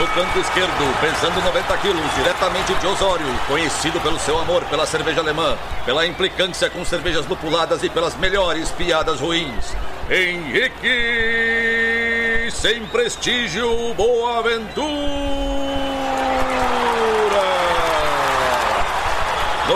No canto esquerdo, pesando 90 quilos, diretamente de Osório, conhecido pelo seu amor pela cerveja alemã, pela implicância com cervejas lupuladas e pelas melhores piadas ruins. Henrique, sem prestígio, Boaventura.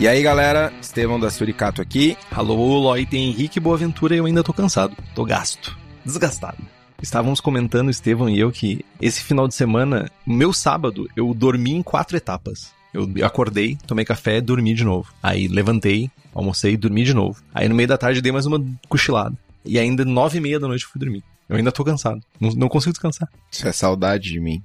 E aí, galera, Estevão da Suricato aqui. Alô, Loi, tem Henrique Boaventura e eu ainda tô cansado. Tô gasto. Desgastado. Estávamos comentando, Estevão e eu, que esse final de semana, meu sábado, eu dormi em quatro etapas. Eu acordei, tomei café, dormi de novo. Aí levantei, almocei, dormi de novo. Aí no meio da tarde dei mais uma cochilada. E ainda nove e meia da noite eu fui dormir. Eu ainda tô cansado. Não, não consigo descansar. Isso é saudade de mim.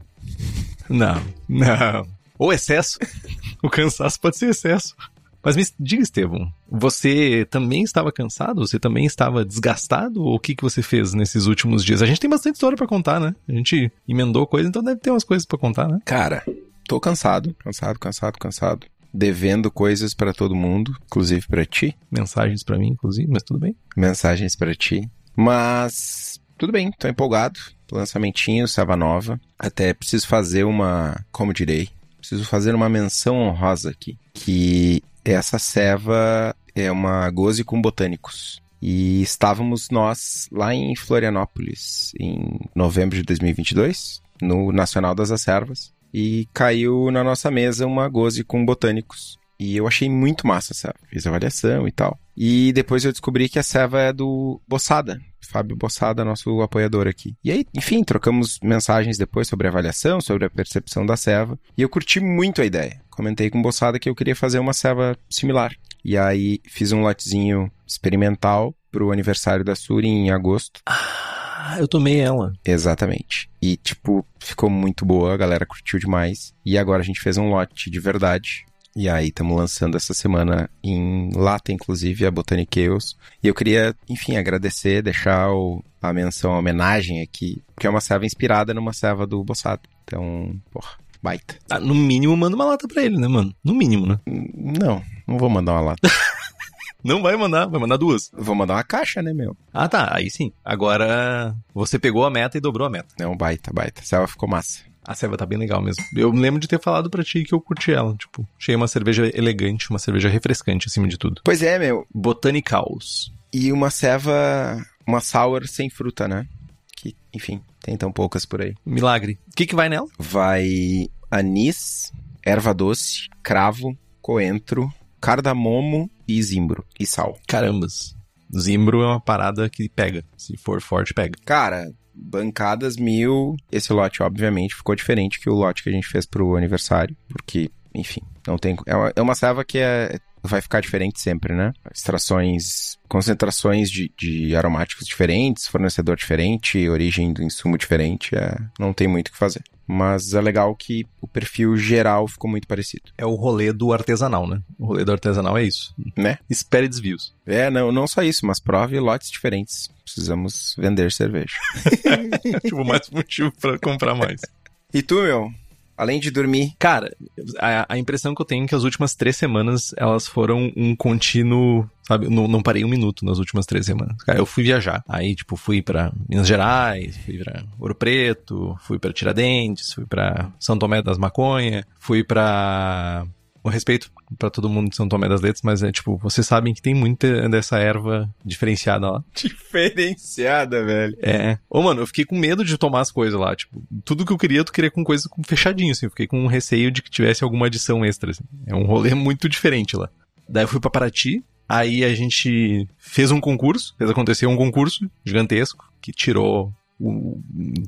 Não, não. Ou excesso. o cansaço pode ser excesso. Mas me diga, Estevão, você também estava cansado? Você também estava desgastado? Ou o que, que você fez nesses últimos dias? A gente tem bastante história para contar, né? A gente emendou coisa, então deve ter umas coisas para contar, né? Cara, tô cansado, cansado, cansado, cansado. Devendo coisas para todo mundo, inclusive para ti. Mensagens para mim, inclusive, mas tudo bem. Mensagens para ti. Mas tudo bem, tô empolgado. Lançamentinho, Sava Nova. Até preciso fazer uma, como direi, preciso fazer uma menção honrosa aqui, que essa ceva é uma goze com botânicos. E estávamos nós lá em Florianópolis em novembro de 2022, no Nacional das Acervas, e caiu na nossa mesa uma goze com botânicos. E eu achei muito massa a ceva. Fiz avaliação e tal. E depois eu descobri que a ceva é do Bossada, Fábio Bossada, nosso apoiador aqui. E aí, enfim, trocamos mensagens depois sobre a avaliação, sobre a percepção da ceva. E eu curti muito a ideia. Comentei com o Bossada que eu queria fazer uma ceva similar. E aí fiz um lotezinho experimental pro aniversário da Suri em agosto. Ah, eu tomei ela. Exatamente. E, tipo, ficou muito boa, a galera curtiu demais. E agora a gente fez um lote de verdade. E aí, estamos lançando essa semana em lata, inclusive, a Botanic Ales. E eu queria, enfim, agradecer, deixar o, a menção, a homenagem aqui, porque é uma serva inspirada numa serva do Bossado. Então, porra, baita. Ah, no mínimo, manda uma lata pra ele, né, mano? No mínimo, né? Não, não vou mandar uma lata. Não vai mandar, vai mandar duas. vou mandar uma caixa, né, meu? Ah, tá, aí sim. Agora, você pegou a meta e dobrou a meta. Não, baita, baita. A serva ficou massa. A ceva tá bem legal mesmo. Eu lembro de ter falado pra ti que eu curti ela. Tipo, achei uma cerveja elegante, uma cerveja refrescante acima de tudo. Pois é, meu. Botanicals. E uma ceva, uma sour sem fruta, né? Que, enfim, tem tão poucas por aí. Milagre. O que que vai nela? Vai anis, erva doce, cravo, coentro, cardamomo e zimbro. E sal. Carambas. Zimbro é uma parada que pega. Se for forte, pega. Cara, bancadas mil. Esse lote, obviamente, ficou diferente que o lote que a gente fez pro aniversário, porque, enfim, não tem. É uma, é uma serva que é, vai ficar diferente sempre, né? Extrações, concentrações de, de aromáticos diferentes, fornecedor diferente, origem do insumo diferente, é, não tem muito o que fazer. Mas é legal que o perfil geral ficou muito parecido. É o rolê do artesanal, né? O rolê do artesanal é isso. Né? Espere desvios. É, não, não só isso, mas prove lotes diferentes. Precisamos vender cerveja. tipo, mais motivo pra comprar mais. E tu, meu? Além de dormir. Cara, a, a, impressão que eu tenho é que as últimas três semanas elas foram um contínuo. Sabe, não, não parei um minuto nas últimas três semanas. Cara, eu fui viajar. Aí, tipo, fui para Minas Gerais, fui pra Ouro Preto, fui para Tiradentes, fui para São Tomé das Maconha, fui para com respeito para todo mundo de São Tomé das Letras, mas é tipo, vocês sabem que tem muita dessa erva diferenciada lá. Diferenciada, velho. É. Ô, mano, eu fiquei com medo de tomar as coisas lá, tipo, tudo que eu queria, eu queria com coisa fechadinho, assim, eu fiquei com um receio de que tivesse alguma adição extra, assim. É um rolê muito diferente lá. Daí eu fui para Paraty, aí a gente fez um concurso, fez acontecer um concurso gigantesco, que tirou o,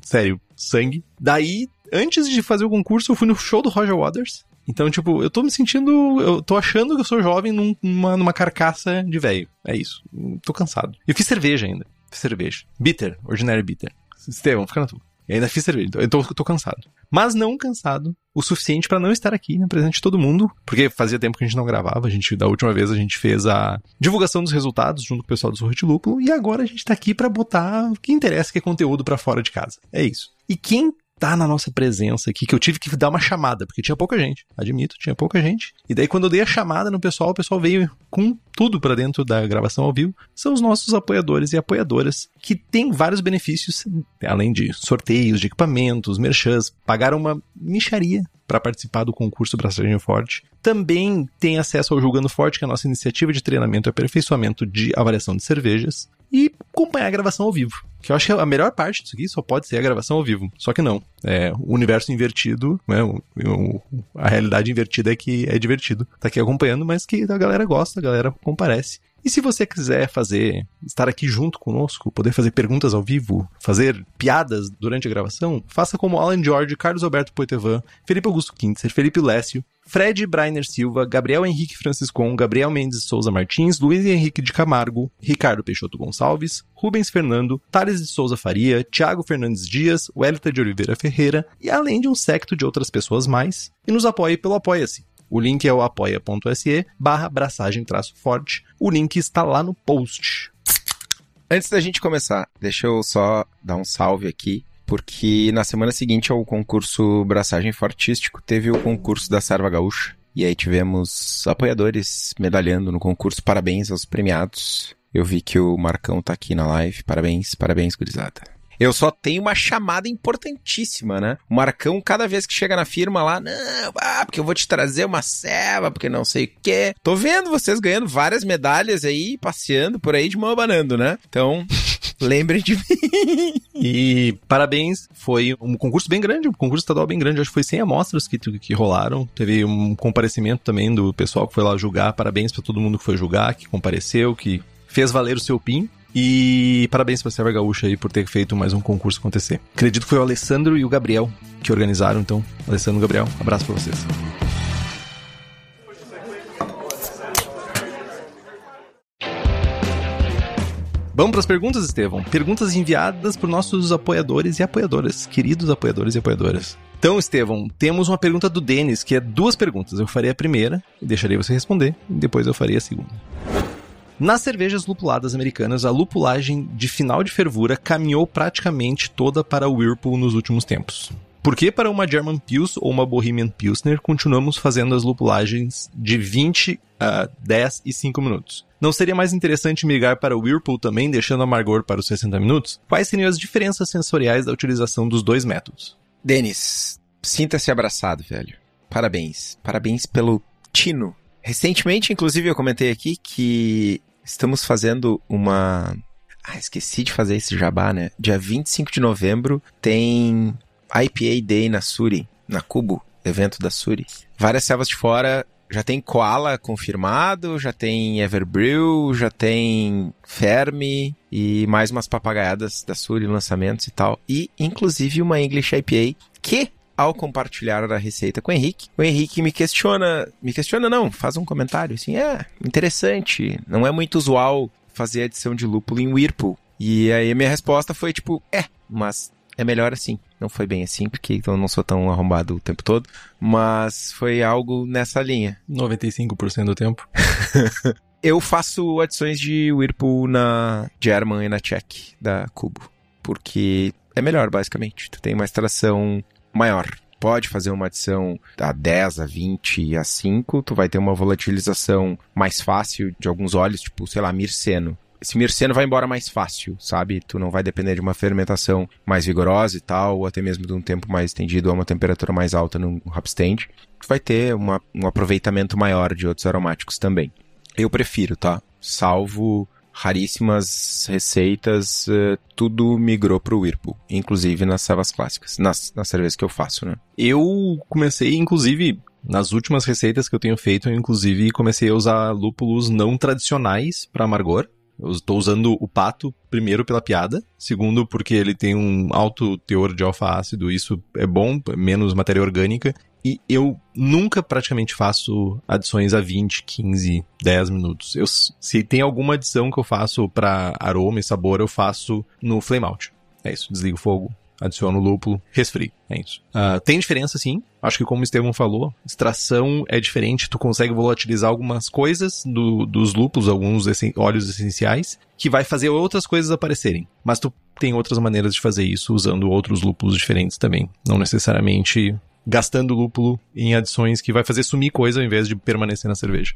sério, sangue. Daí, antes de fazer o concurso, eu fui no show do Roger Waters, Então, tipo, eu tô me sentindo. Eu tô achando que eu sou jovem num, numa, numa carcaça de velho. É isso. Tô cansado. Eu fiz cerveja ainda. Fiz cerveja. Bitter, Ordinary Bitter. Estevão, fica na tua. E ainda fiz cerveja. Então eu tô, tô cansado. Mas não cansado o suficiente para não estar aqui na presença de todo mundo, porque fazia tempo que a gente não gravava. A gente, da última vez, a gente fez a divulgação dos resultados junto com o pessoal do Sorro de Lúpulo, e agora a gente tá aqui para botar o que interessa, que é conteúdo para fora de casa. É isso. E quem tá na nossa presença aqui, que eu tive que dar uma chamada, porque tinha pouca gente, admito, tinha pouca gente. E daí quando eu dei a chamada no pessoal, o pessoal veio com tudo para dentro da gravação ao vivo. São os nossos apoiadores e apoiadoras, que têm vários benefícios, além de sorteios de equipamentos, merchans, pagaram uma micharia para participar do concurso Braçagem Forte. Também tem acesso ao Julgando Forte, que é a nossa iniciativa de treinamento e aperfeiçoamento de avaliação de cervejas e acompanhar a gravação ao vivo. Que eu acho que a melhor parte disso aqui só pode ser a gravação ao vivo. Só que não. É, o universo invertido, né, o, o, a realidade invertida é que é divertido. Tá aqui acompanhando, mas que a galera gosta, a galera comparece. E se você quiser fazer, estar aqui junto conosco, poder fazer perguntas ao vivo, fazer piadas durante a gravação, faça como Alan George, Carlos Alberto Poitevin, Felipe Augusto Kintzer, Felipe Lécio, Fred Brainer Silva, Gabriel Henrique Franciscon, Gabriel Mendes Souza Martins, Luiz Henrique de Camargo, Ricardo Peixoto Gonçalves, Rubens Fernando, Thales de Souza Faria, Tiago Fernandes Dias, Wellington de Oliveira Ferreira e além de um secto de outras pessoas mais, e nos apoie pelo Apoia-se. O link é o apoia.se barra braçagem forte. O link está lá no post. Antes da gente começar, deixa eu só dar um salve aqui, porque na semana seguinte ao concurso Braçagem Fortístico, teve o concurso da Sarva Gaúcha. E aí tivemos apoiadores medalhando no concurso. Parabéns aos premiados. Eu vi que o Marcão tá aqui na live. Parabéns, parabéns, gurizada. Eu só tenho uma chamada importantíssima, né? O Marcão, cada vez que chega na firma lá, não, ah, porque eu vou te trazer uma ceva, porque não sei o quê. Tô vendo vocês ganhando várias medalhas aí, passeando por aí de mão abanando, né? Então, lembrem de mim. E parabéns, foi um concurso bem grande, um concurso estadual bem grande, acho que foi 100 amostras que, que rolaram. Teve um comparecimento também do pessoal que foi lá julgar. Parabéns para todo mundo que foi julgar, que compareceu, que fez valer o seu PIN. E parabéns pra Serva Gaúcha aí por ter feito mais um concurso acontecer. Acredito que foi o Alessandro e o Gabriel que organizaram, então. Alessandro e Gabriel, abraço pra vocês. Vamos para as perguntas, Estevão. Perguntas enviadas por nossos apoiadores e apoiadoras, queridos apoiadores e apoiadoras. Então, Estevão, temos uma pergunta do Denis, que é duas perguntas. Eu farei a primeira e deixarei você responder, e depois eu farei a segunda. Nas cervejas lupuladas americanas, a lupulagem de final de fervura caminhou praticamente toda para o Whirlpool nos últimos tempos. Por que para uma German Pils ou uma Bohemian Pilsner continuamos fazendo as lupulagens de 20 a 10 e 5 minutos? Não seria mais interessante migrar para o Whirlpool também, deixando amargor para os 60 minutos? Quais seriam as diferenças sensoriais da utilização dos dois métodos? Denis, sinta-se abraçado, velho. Parabéns. Parabéns pelo tino Recentemente, inclusive, eu comentei aqui que estamos fazendo uma. Ah, esqueci de fazer esse jabá, né? Dia 25 de novembro tem IPA Day na Suri, na Cubo, evento da Suri. Várias servas de fora. Já tem Koala confirmado, já tem Everbrew, já tem Fermi e mais umas papagaiadas da Suri, lançamentos e tal. E, inclusive, uma English IPA que ao compartilhar a receita com o Henrique, o Henrique me questiona, me questiona não, faz um comentário assim, é, interessante, não é muito usual fazer adição de lúpulo em Whirlpool. E aí a minha resposta foi tipo, é, mas é melhor assim. Não foi bem assim, porque eu não sou tão arrombado o tempo todo, mas foi algo nessa linha. 95% do tempo. eu faço adições de Whirlpool na German e na Czech da Cubo, porque é melhor, basicamente. Tu tem uma extração maior. Pode fazer uma adição a 10, a 20, a 5, tu vai ter uma volatilização mais fácil de alguns óleos, tipo, sei lá, mirceno. Esse mirceno vai embora mais fácil, sabe? Tu não vai depender de uma fermentação mais vigorosa e tal, ou até mesmo de um tempo mais estendido a uma temperatura mais alta no hop stand. Tu vai ter uma, um aproveitamento maior de outros aromáticos também. Eu prefiro, tá? Salvo raríssimas receitas, uh, tudo migrou para o Whirlpool, inclusive nas servas clássicas, nas, nas cervejas que eu faço, né? Eu comecei, inclusive, nas últimas receitas que eu tenho feito, eu inclusive comecei a usar lúpulos não tradicionais para amargor. Eu estou usando o pato, primeiro pela piada, segundo porque ele tem um alto teor de alfa-ácido, isso é bom, menos matéria orgânica, e eu nunca praticamente faço adições a 20, 15, 10 minutos. Eu, se tem alguma adição que eu faço para aroma e sabor, eu faço no flame out. É isso, desligo o fogo, adiciono o lúpulo, resfrio. É isso. Uh, tem diferença sim. Acho que como o Estevão falou, extração é diferente. Tu consegue volatilizar algumas coisas do, dos lúpulos, alguns essen óleos essenciais, que vai fazer outras coisas aparecerem. Mas tu tem outras maneiras de fazer isso usando outros lúpulos diferentes também. Não necessariamente gastando lúpulo em adições que vai fazer sumir coisa ao invés de permanecer na cerveja.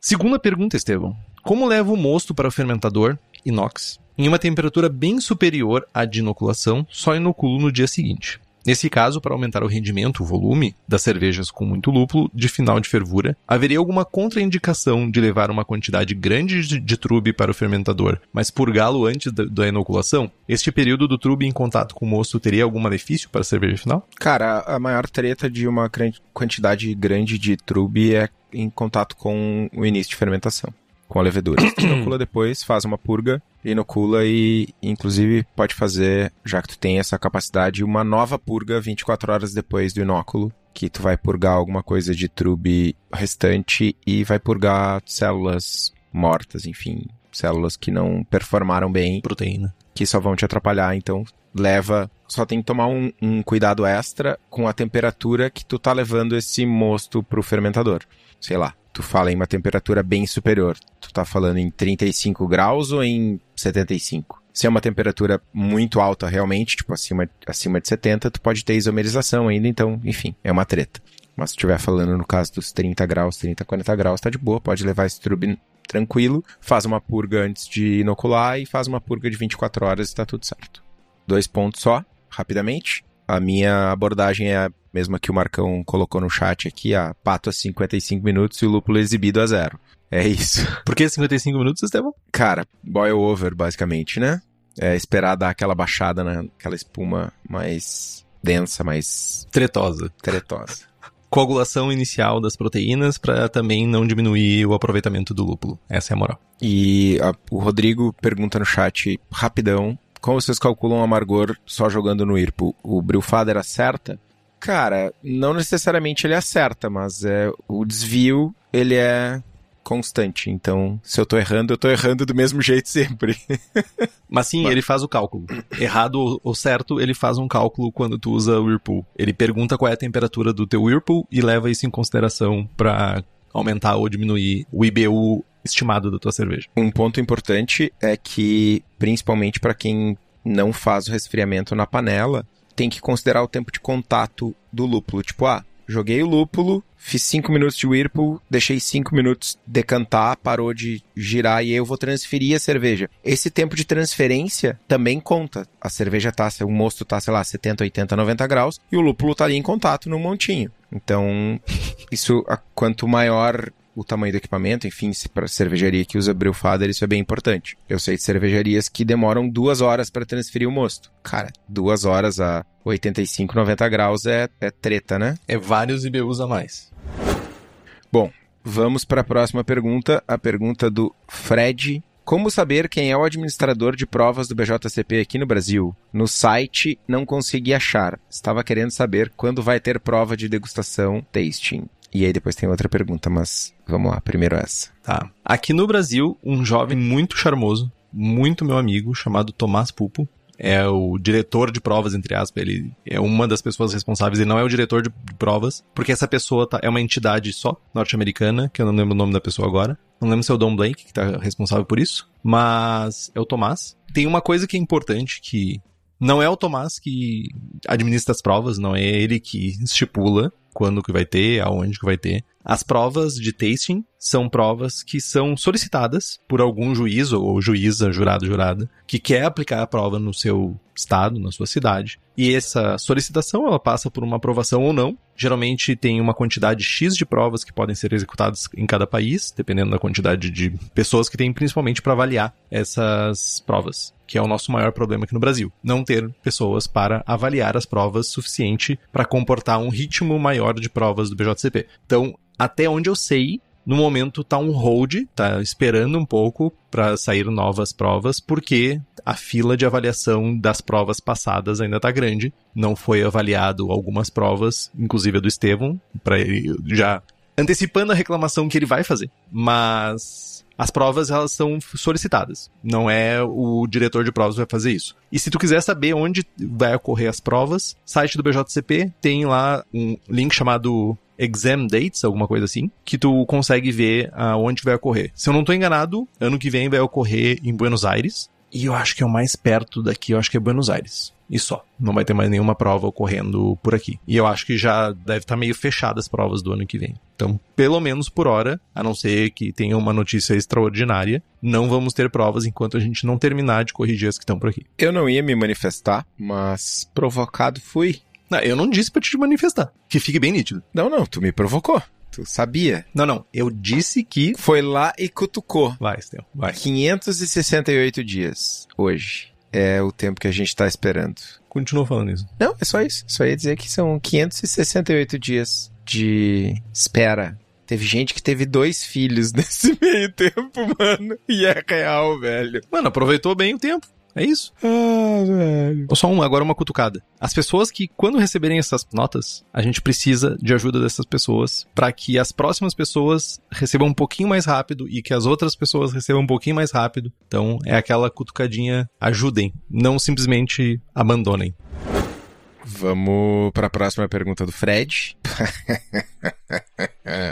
Segunda pergunta, Estevão. Como leva o mosto para o fermentador inox em uma temperatura bem superior à de inoculação, só inoculo no dia seguinte? Nesse caso, para aumentar o rendimento, o volume das cervejas com muito lúpulo de final de fervura, haveria alguma contraindicação de levar uma quantidade grande de, trube para o fermentador, mas purgá-lo antes da, da, inoculação? Este período do trube em contato com o mosto teria algum malefício para a cerveja final? Cara, a maior treta de uma quantidade grande de trube é em contato com o início de fermentação com a levedura. Tu inocula depois, faz uma purga, inocula e, inclusive, pode fazer, já que tu tem essa capacidade, uma nova purga 24 horas depois do inóculo, que tu vai purgar alguma coisa de trube restante e vai purgar células mortas, enfim, células que não performaram bem. Proteína. Que só vão te atrapalhar, então leva. Só tem que tomar um, um cuidado extra com a temperatura que tu tá levando esse mosto pro fermentador. Sei lá, tu fala em uma temperatura bem superior. Tu tá falando em 35 graus ou em 75? Se é uma temperatura muito alta realmente, tipo acima, acima de 70, tu pode ter isomerização ainda, então, enfim, é uma treta. Mas se estiver falando no caso dos 30 graus, 30, 40 graus, tá de boa, pode levar esse trube tranquilo, faz uma purga antes de inocular e faz uma purga de 24 horas e tá tudo certo. Dois pontos só, rapidamente. A minha abordagem é mesma que o Marcão colocou no chat aqui, a pato a 55 minutos e o lúpulo exibido a zero. É isso. Por que 55 minutos, Estevam? Cara, boil over, basicamente, né? É esperar dar aquela baixada naquela espuma mais densa, mais... Tretosa. Tretosa. Coagulação inicial das proteínas para também não diminuir o aproveitamento do lúpulo. Essa é a moral. E a, o Rodrigo pergunta no chat, rapidão, como vocês calculam o amargor só jogando no IRPO? O Brewfather acerta? Cara, não necessariamente ele acerta, mas é o desvio, ele é constante. Então, se eu tô errando, eu tô errando do mesmo jeito sempre. Mas sim, ele faz o cálculo. Errado ou certo, ele faz um cálculo quando tu usa o Whirlpool. Ele pergunta qual é a temperatura do teu Whirlpool e leva isso em consideração para aumentar ou diminuir o IBU estimado da tua cerveja. Um ponto importante é que, principalmente para quem não faz o resfriamento na panela, tem que considerar o tempo de contato do lúpulo. Tipo, ah, joguei o lúpulo, fiz 5 minutos de Whirlpool, deixei 5 minutos decantar, parou de girar e eu vou transferir a cerveja. Esse tempo de transferência também conta. A cerveja tá, o mosto tá, sei lá, 70, 80, 90 graus e o lúpulo tá ali em contato no montinho. Então, isso, quanto maior o tamanho do equipamento, enfim, se para cervejaria que usa Brewfather, isso é bem importante. Eu sei de cervejarias que demoram duas horas para transferir o mosto. Cara, duas horas a 85, 90 graus é, é treta, né? É vários IBUs a mais. Bom, vamos para a próxima pergunta, a pergunta do Fred como saber quem é o administrador de provas do BJCP aqui no Brasil? No site não consegui achar. Estava querendo saber quando vai ter prova de degustação tasting. E aí depois tem outra pergunta, mas vamos lá, primeiro essa. Tá. Aqui no Brasil, um jovem muito charmoso, muito meu amigo, chamado Tomás Pupo, é o diretor de provas, entre aspas, ele é uma das pessoas responsáveis, ele não é o diretor de provas, porque essa pessoa tá, é uma entidade só, norte-americana, que eu não lembro o nome da pessoa agora. Não lembro se é o Don Blake que tá responsável por isso, mas é o Tomás. Tem uma coisa que é importante que não é o Tomás que administra as provas, não é ele que estipula quando que vai ter, aonde que vai ter. As provas de tasting são provas que são solicitadas por algum juiz ou juíza, jurado, jurada, que quer aplicar a prova no seu estado, na sua cidade. E essa solicitação, ela passa por uma aprovação ou não. Geralmente tem uma quantidade X de provas que podem ser executadas em cada país, dependendo da quantidade de pessoas que tem, principalmente para avaliar essas provas que é o nosso maior problema aqui no Brasil. Não ter pessoas para avaliar as provas suficiente para comportar um ritmo maior de provas do BJCP. Então, até onde eu sei, no momento tá um hold, tá esperando um pouco para sair novas provas, porque a fila de avaliação das provas passadas ainda tá grande. Não foi avaliado algumas provas, inclusive a do Estevão, para ele já antecipando a reclamação que ele vai fazer. Mas as provas elas são solicitadas. Não é o diretor de provas que vai fazer isso. E se tu quiser saber onde vai ocorrer as provas, site do BJCP tem lá um link chamado exam dates, alguma coisa assim, que tu consegue ver aonde vai ocorrer. Se eu não estou enganado, ano que vem vai ocorrer em Buenos Aires. E eu acho que é o mais perto daqui, eu acho que é Buenos Aires. E só. Não vai ter mais nenhuma prova ocorrendo por aqui. E eu acho que já deve estar tá meio fechadas as provas do ano que vem. Então, pelo menos por hora, a não ser que tenha uma notícia extraordinária, não vamos ter provas enquanto a gente não terminar de corrigir as que estão por aqui. Eu não ia me manifestar, mas provocado fui. Não, eu não disse pra te manifestar. Que fique bem nítido. Não, não, tu me provocou. Tu sabia? Não, não. Eu disse que. Foi lá e cutucou. Vai, Stel, vai. 568 dias hoje é o tempo que a gente tá esperando. Continua falando isso. Não, é só isso. Só ia dizer que são 568 dias de espera. Teve gente que teve dois filhos nesse meio tempo, mano. E é real, velho. Mano, aproveitou bem o tempo. É isso. Ah, velho. Só um, agora uma cutucada. As pessoas que, quando receberem essas notas, a gente precisa de ajuda dessas pessoas para que as próximas pessoas recebam um pouquinho mais rápido e que as outras pessoas recebam um pouquinho mais rápido. Então, é aquela cutucadinha. Ajudem, não simplesmente abandonem. Vamos para a próxima pergunta do Fred.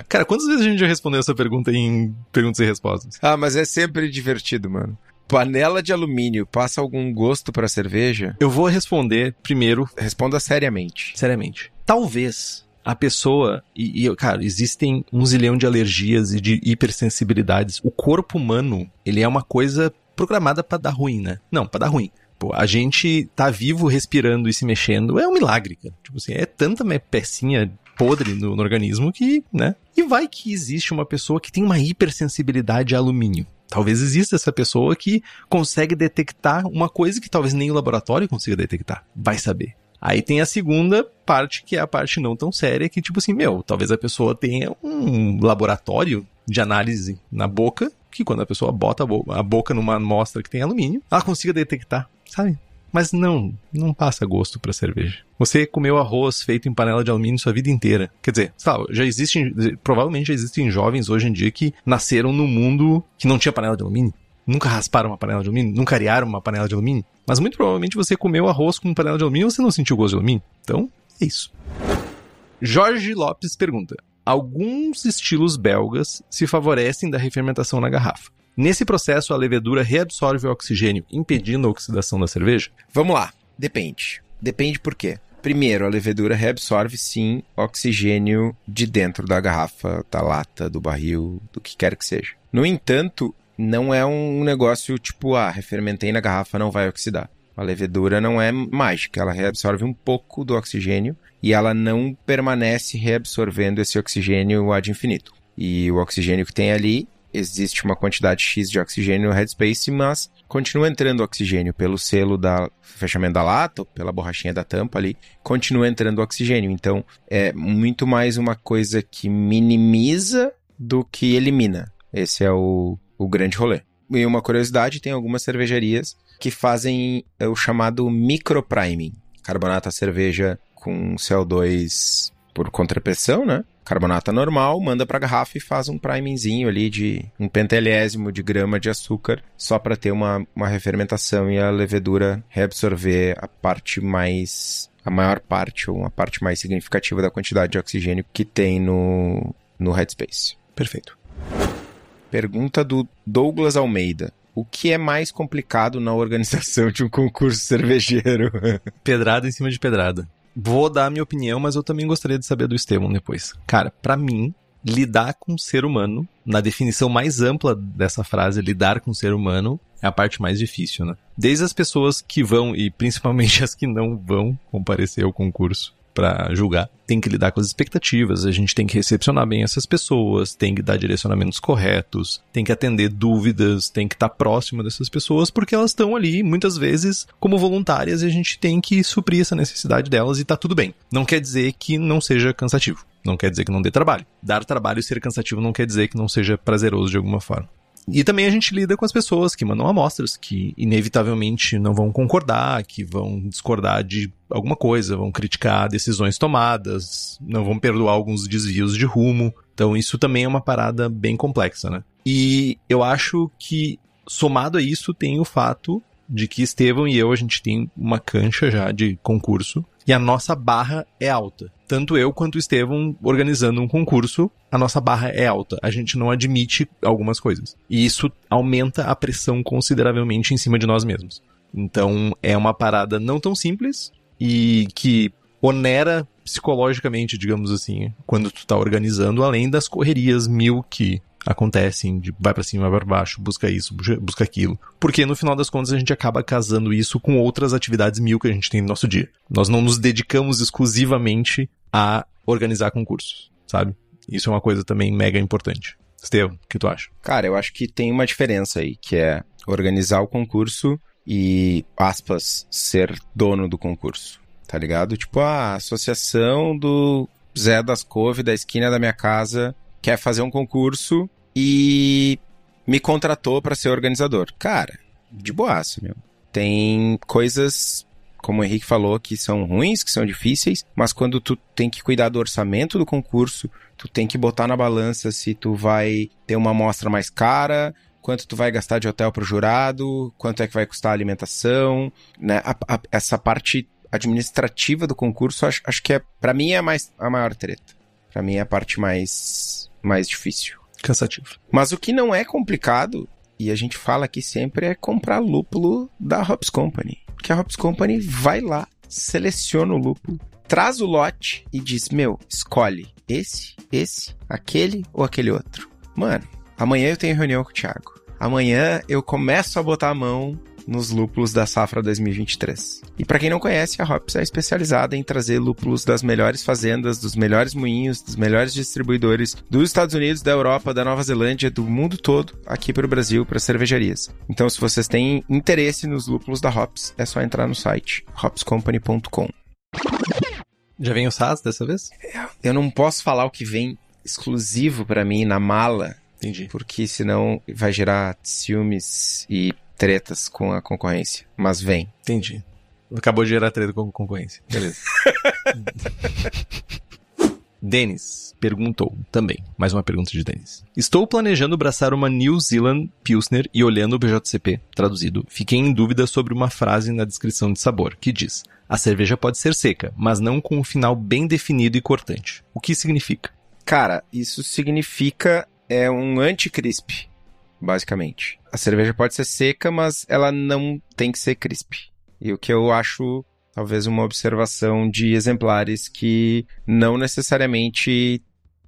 Cara, quantas vezes a gente já respondeu essa pergunta em perguntas e respostas? Ah, mas é sempre divertido, mano panela de alumínio passa algum gosto para cerveja? Eu vou responder primeiro. Responda seriamente. Seriamente. Talvez a pessoa, e, e, cara, existem um zilhão de alergias e de hipersensibilidades. O corpo humano, ele é uma coisa programada para dar ruim, né? Não, para dar ruim. Pô, a gente tá vivo, respirando e se mexendo, é um milagre, cara. Tipo assim, é tanta pecinha podre no, no organismo que, né? E vai que existe uma pessoa que tem uma hipersensibilidade a alumínio. Talvez exista essa pessoa que consegue detectar uma coisa que talvez nem o laboratório consiga detectar. Vai saber. Aí tem a segunda parte, que é a parte não tão séria, que tipo assim, meu, talvez a pessoa tenha um laboratório de análise na boca, que quando a pessoa bota a boca numa amostra que tem alumínio, ela consiga detectar, sabe? Mas não, não passa gosto para cerveja. Você comeu arroz feito em panela de alumínio sua vida inteira. Quer dizer, sabe, já existem, provavelmente já existem jovens hoje em dia que nasceram num mundo que não tinha panela de alumínio. Nunca rasparam uma panela de alumínio, nunca arearam uma panela de alumínio. Mas muito provavelmente você comeu arroz com panela de alumínio e você não sentiu gosto de alumínio. Então, é isso. Jorge Lopes pergunta: Alguns estilos belgas se favorecem da refermentação na garrafa. Nesse processo, a levedura reabsorve o oxigênio, impedindo a oxidação da cerveja? Vamos lá. Depende. Depende por quê? Primeiro, a levedura reabsorve sim oxigênio de dentro da garrafa, da lata, do barril, do que quer que seja. No entanto, não é um negócio tipo, ah, refermentei na garrafa, não vai oxidar. A levedura não é mágica, ela reabsorve um pouco do oxigênio e ela não permanece reabsorvendo esse oxigênio ad infinito. E o oxigênio que tem ali existe uma quantidade X de oxigênio no headspace, mas continua entrando oxigênio pelo selo da fechamento da lata, pela borrachinha da tampa ali, continua entrando oxigênio. Então, é muito mais uma coisa que minimiza do que elimina. Esse é o, o grande rolê. E uma curiosidade, tem algumas cervejarias que fazem é, o chamado micropriming. Carbonata a cerveja com CO2 por contrapressão, né? carbonata normal, manda para a garrafa e faz um primingzinho ali de um pentelésimo de grama de açúcar, só para ter uma, uma refermentação e a levedura reabsorver a parte mais a maior parte ou uma parte mais significativa da quantidade de oxigênio que tem no no headspace. Perfeito. Pergunta do Douglas Almeida. O que é mais complicado na organização de um concurso cervejeiro? Pedrada em cima de pedrada. Vou dar a minha opinião, mas eu também gostaria de saber do Estevam depois. Cara, para mim, lidar com o ser humano, na definição mais ampla dessa frase, lidar com o ser humano, é a parte mais difícil, né? Desde as pessoas que vão, e principalmente as que não vão comparecer ao concurso, para julgar. Tem que lidar com as expectativas, a gente tem que recepcionar bem essas pessoas, tem que dar direcionamentos corretos, tem que atender dúvidas, tem que estar próximo dessas pessoas, porque elas estão ali muitas vezes como voluntárias e a gente tem que suprir essa necessidade delas e tá tudo bem. Não quer dizer que não seja cansativo. Não quer dizer que não dê trabalho. Dar trabalho e ser cansativo não quer dizer que não seja prazeroso de alguma forma. E também a gente lida com as pessoas que mandam amostras, que inevitavelmente não vão concordar, que vão discordar de alguma coisa, vão criticar decisões tomadas, não vão perdoar alguns desvios de rumo. Então isso também é uma parada bem complexa, né? E eu acho que, somado a isso, tem o fato de que Estevão e eu, a gente tem uma cancha já de concurso e a nossa barra é alta. Tanto eu quanto o Estevão organizando um concurso, a nossa barra é alta. A gente não admite algumas coisas. E isso aumenta a pressão consideravelmente em cima de nós mesmos. Então é uma parada não tão simples e que onera psicologicamente, digamos assim, quando tu tá organizando, além das correrias mil que acontecem de vai para cima, vai para baixo, busca isso, busca aquilo. Porque no final das contas a gente acaba casando isso com outras atividades mil que a gente tem no nosso dia. Nós não nos dedicamos exclusivamente a organizar concursos, sabe? Isso é uma coisa também mega importante. Estevam, o que tu acha? Cara, eu acho que tem uma diferença aí, que é organizar o concurso e, aspas, ser dono do concurso, tá ligado? Tipo, a associação do Zé das Couve da esquina da minha casa quer fazer um concurso e me contratou para ser organizador. Cara, de boaça, meu. Tem coisas, como o Henrique falou, que são ruins, que são difíceis, mas quando tu tem que cuidar do orçamento do concurso, tu tem que botar na balança se tu vai ter uma amostra mais cara, quanto tu vai gastar de hotel pro jurado, quanto é que vai custar a alimentação, né? A, a, essa parte administrativa do concurso, acho, acho que é, para mim, é a, mais, a maior treta. Para mim é a parte mais mais difícil. Cansativo. Mas o que não é complicado, e a gente fala aqui sempre, é comprar lúpulo da Hops Company. Porque a Hops Company vai lá, seleciona o lúpulo, traz o lote e diz: Meu, escolhe esse, esse, aquele ou aquele outro. Mano, amanhã eu tenho reunião com o Thiago. Amanhã eu começo a botar a mão nos lúpulos da safra 2023. E para quem não conhece, a Hops é especializada em trazer lúpulos das melhores fazendas, dos melhores moinhos, dos melhores distribuidores dos Estados Unidos, da Europa, da Nova Zelândia, do mundo todo, aqui para o Brasil, para cervejarias. Então, se vocês têm interesse nos lúpulos da Hops, é só entrar no site hopscompany.com. Já vem o SAS dessa vez? Eu não posso falar o que vem exclusivo para mim na mala, Entendi. porque senão vai gerar ciúmes e tretas com a concorrência. Mas vem. Entendi. Acabou de gerar treta com a concorrência. Beleza. Denis perguntou também, mais uma pergunta de Denis. Estou planejando abraçar uma New Zealand Pilsner e olhando o BJCP, traduzido, fiquei em dúvida sobre uma frase na descrição de sabor, que diz: A cerveja pode ser seca, mas não com um final bem definido e cortante. O que significa? Cara, isso significa é um anti-crisp, basicamente. A cerveja pode ser seca, mas ela não tem que ser crisp. E o que eu acho talvez uma observação de exemplares que não necessariamente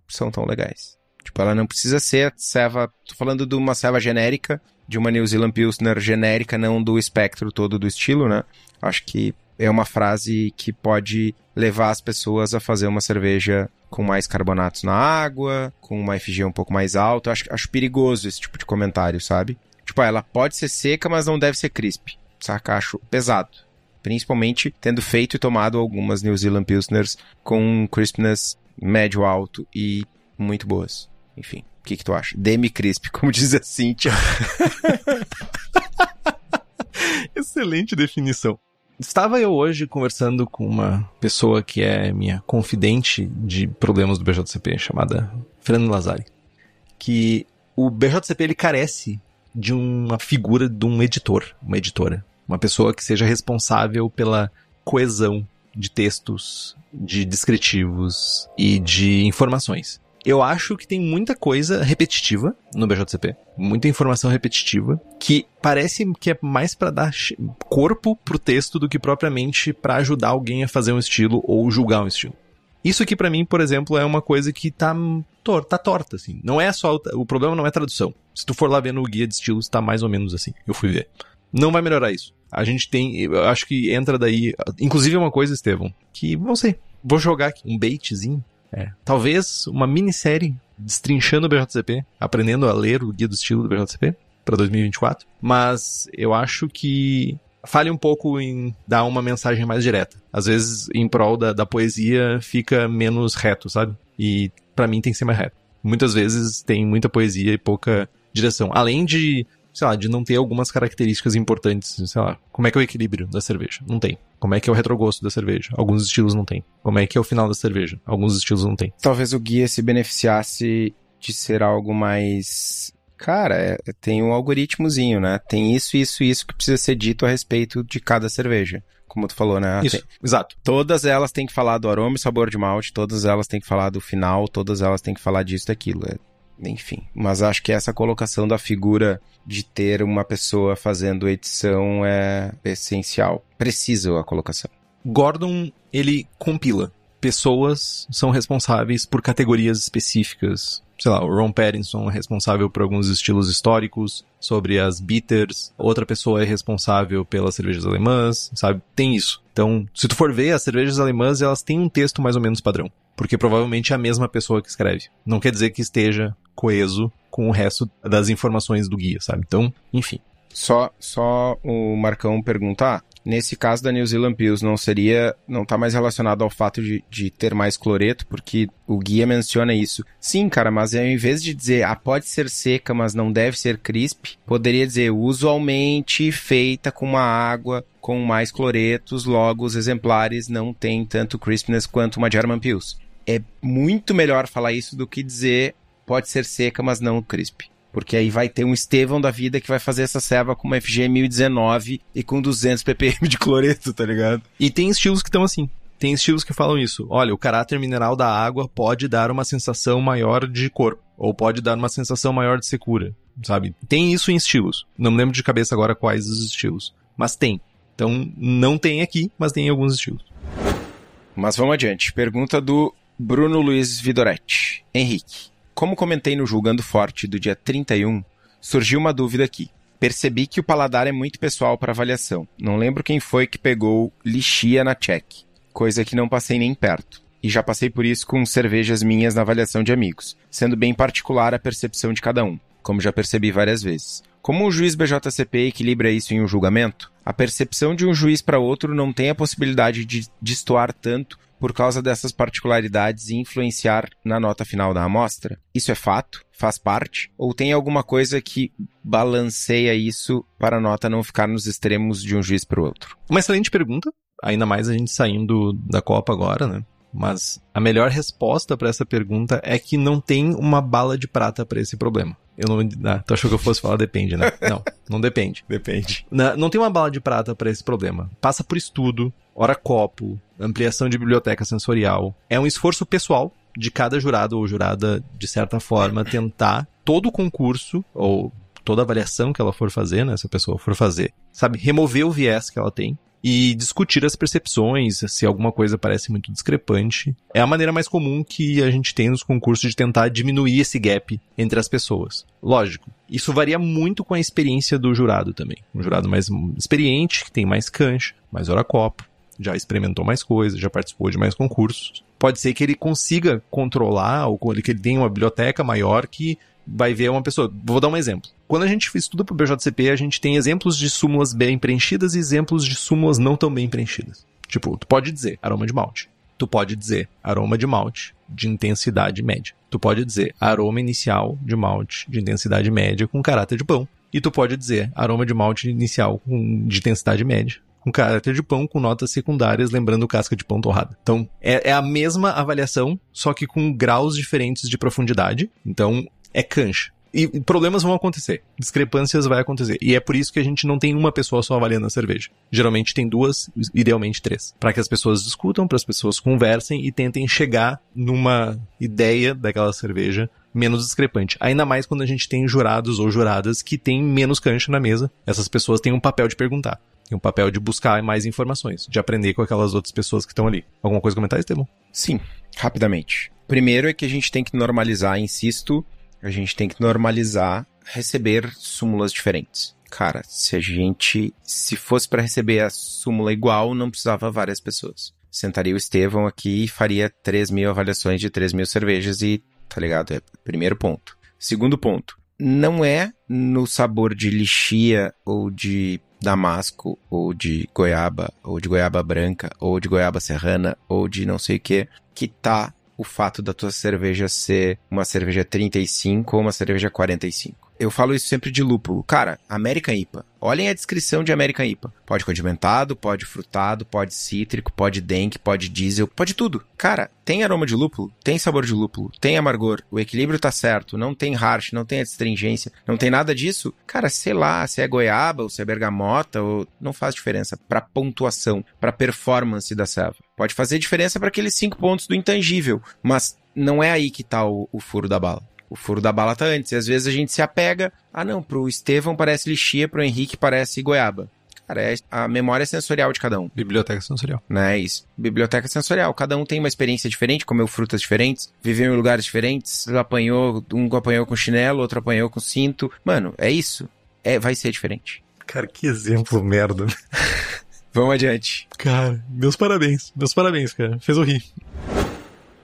são tão legais. Tipo, ela não precisa ser ceva. Tô falando de uma ceva genérica, de uma New Zealand Pilsner genérica, não do espectro todo do estilo, né? Acho que é uma frase que pode levar as pessoas a fazer uma cerveja com mais carbonatos na água, com uma FG um pouco mais alta. Acho, acho perigoso esse tipo de comentário, sabe? Tipo, ela pode ser seca, mas não deve ser crisp. Saca? Acho pesado. Principalmente tendo feito e tomado algumas New Zealand Pilsners com crispness médio alto e muito boas. Enfim, o que, que tu acha? Demi-crisp, como diz a Cíntia. Excelente definição. Estava eu hoje conversando com uma pessoa que é minha confidente de problemas do BJCP, chamada Fernando Lazari, que o BJCP ele carece de uma figura de um editor, uma editora, uma pessoa que seja responsável pela coesão de textos, de descritivos e de informações. Eu acho que tem muita coisa repetitiva no BJCP, muita informação repetitiva, que parece que é mais para dar corpo pro texto do que propriamente para ajudar alguém a fazer um estilo ou julgar um estilo. Isso aqui para mim, por exemplo, é uma coisa que tá torta, tá torta assim. Não é só o problema não é tradução. Se tu for lá ver no guia de estilos, tá mais ou menos assim. Eu fui ver. Não vai melhorar isso. A gente tem, eu acho que entra daí, inclusive é uma coisa, Estevão, que não sei, Vou jogar aqui um baitzinho. É. Talvez uma minissérie destrinchando o BJCP, aprendendo a ler o guia do estilo do BJCP para 2024. Mas eu acho que fale um pouco em dar uma mensagem mais direta. Às vezes, em prol da, da poesia, fica menos reto, sabe? E para mim tem que ser mais reto. Muitas vezes tem muita poesia e pouca direção. Além de, sei lá, de não ter algumas características importantes, sei lá, como é que é o equilíbrio da cerveja? Não tem. Como é que é o retrogosto da cerveja? Alguns estilos não tem. Como é que é o final da cerveja? Alguns estilos não tem. Talvez o guia se beneficiasse de ser algo mais cara, é, tem um algoritmozinho, né? Tem isso, isso, isso que precisa ser dito a respeito de cada cerveja. Como tu falou, né? Isso, Tem- exato. todas elas têm que falar do aroma e sabor de malte, todas elas têm que falar do final, todas elas têm que falar disso e daquilo. Enfim, mas acho que essa colocação da figura de ter uma pessoa fazendo edição é essencial. Precisa a colocação. Gordon, ele compila. Pessoas são responsáveis por categorias específicas. Sei lá, o Ron Pattinson é responsável por alguns estilos históricos, sobre as bitters. Outra pessoa é responsável pelas cervejas alemãs, sabe? Tem isso. Então, se tu for ver, as cervejas alemãs, elas têm um texto mais ou menos padrão. Porque provavelmente é a mesma pessoa que escreve. Não quer dizer que esteja coeso com o resto das informações do guia, sabe? Então, enfim. Só, só o Marcão perguntar. Nesse caso da New Zealand Pills, não seria, não tá mais relacionado ao fato de, de ter mais cloreto, porque o guia menciona isso. Sim, cara, mas ao invés de dizer, ah, pode ser seca, mas não deve ser crisp, poderia dizer, usualmente feita com uma água com mais cloretos, logo os exemplares não têm tanto crispness quanto uma German Pils. É muito melhor falar isso do que dizer, pode ser seca, mas não crisp. Porque aí vai ter um Estevão da vida que vai fazer essa ceva com uma FG 1019 e com 200 ppm de cloreto, tá ligado? E tem estilos que estão assim. Tem estilos que falam isso. Olha, o caráter mineral da água pode dar uma sensação maior de corpo. Ou pode dar uma sensação maior de secura. Sabe? Tem isso em estilos. Não me lembro de cabeça agora quais os estilos. Mas tem. Então, não tem aqui, mas tem em alguns estilos. Mas vamos adiante. Pergunta do Bruno Luiz Vidoretti. Henrique, como comentei no Julgando Forte do dia 31, surgiu uma dúvida aqui. Percebi que o paladar é muito pessoal para avaliação. Não lembro quem foi que pegou lixia na check, coisa que não passei nem perto. E já passei por isso com cervejas minhas na avaliação de amigos, sendo bem particular a percepção de cada um, como já percebi várias vezes. Como o juiz BJCP equilibra isso em um julgamento, a percepção de um juiz para outro não tem a possibilidade de destoar tanto por causa dessas particularidades e influenciar na nota final da amostra? Isso é fato? Faz parte? Ou tem alguma coisa que balanceia isso para a nota não ficar nos extremos de um juiz para o outro? Uma excelente pergunta. Ainda mais a gente saindo da Copa agora, né? Mas a melhor resposta para essa pergunta é que não tem uma bala de prata para esse problema. Eu não. Ah, tu achou que eu fosse falar depende, né? Não, não depende. Depende. Na- não tem uma bala de prata para esse problema. Passa por estudo, hora copo, ampliação de biblioteca sensorial. É um esforço pessoal de cada jurado ou jurada, de certa forma, tentar todo o concurso ou toda avaliação que ela for fazer, né, se a pessoa for fazer, sabe, remover o viés que ela tem e discutir as percepções, se alguma coisa parece muito discrepante. É a maneira mais comum que a gente tem nos concursos de tentar diminuir esse gap entre as pessoas. Lógico, isso varia muito com a experiência do jurado também. Um jurado mais experiente, que tem mais cancha, mais hora copo, já experimentou mais coisas, já participou de mais concursos. Pode ser que ele consiga controlar, ou que ele tenha uma biblioteca maior que vai ver uma pessoa. Vou dar um exemplo. Quando a gente estuda pro BJCP, a gente tem exemplos de súmulas bem preenchidas e exemplos de súmulas não tão bem preenchidas. Tipo, tu pode dizer aroma de malte. Tu pode dizer aroma de malte de intensidade média. Tu pode dizer aroma inicial de malte de intensidade média com caráter de pão. E tu pode dizer aroma de malte inicial de intensidade média com caráter de pão com notas secundárias, lembrando casca de pão torrada. Então, é, é a mesma avaliação, só que com graus diferentes de profundidade. Então, é cancha. E problemas vão acontecer, discrepâncias vai acontecer. E é por isso que a gente não tem uma pessoa só avaliando a cerveja. Geralmente tem duas, idealmente três. Para que as pessoas discutam, para as pessoas conversem e tentem chegar numa ideia daquela cerveja menos discrepante. Ainda mais quando a gente tem jurados ou juradas que têm menos cancha na mesa. Essas pessoas têm um papel de perguntar. Tem um papel de buscar mais informações, de aprender com aquelas outras pessoas que estão ali. Alguma coisa a comentar, Estevam? Sim, rapidamente. Primeiro é que a gente tem que normalizar, insisto, a gente tem que normalizar receber súmulas diferentes. Cara, se a gente, se fosse para receber a súmula igual, não precisava várias pessoas. sentaria o Estevão aqui e faria 3 mil avaliações de 3 mil cervejas e, tá ligado? É primeiro ponto. Segundo ponto, não é no sabor de lixia ou de damasco ou de goiaba ou de goiaba branca ou de goiaba serrana ou de não sei o que que tá o fato da tua cerveja ser uma cerveja 35 ou uma cerveja 45 eu falo isso sempre de lúpulo. Cara, American IPA. Olhem a descrição de American IPA. Pode condimentado, pode frutado, pode cítrico, pode dank, pode diesel, pode tudo. Cara, tem aroma de lúpulo, tem sabor de lúpulo, tem amargor, o equilíbrio tá certo, não tem harsh, não tem astringência, não tem nada disso. Cara, sei lá, se é goiaba ou se é bergamota, ou não faz diferença para pontuação, para performance da serva. Pode fazer diferença para aqueles cinco pontos do intangível, mas não é aí que tá o, o furo da bala o furo da bala tá antes. E às vezes a gente se apega, ah não, pro Estevão parece lixia, pro Henrique parece goiaba. Cara, é a memória sensorial de cada um. Biblioteca sensorial. Né, isso. Biblioteca sensorial. Cada um tem uma experiência diferente, comeu frutas diferentes, viveu em lugares diferentes, apanhou, um apanhou com chinelo, outro apanhou com cinto. Mano, é isso. É, vai ser diferente. Cara, que exemplo merda. Vamos adiante. Cara, meus parabéns. Meus parabéns, cara. Fez eu rir.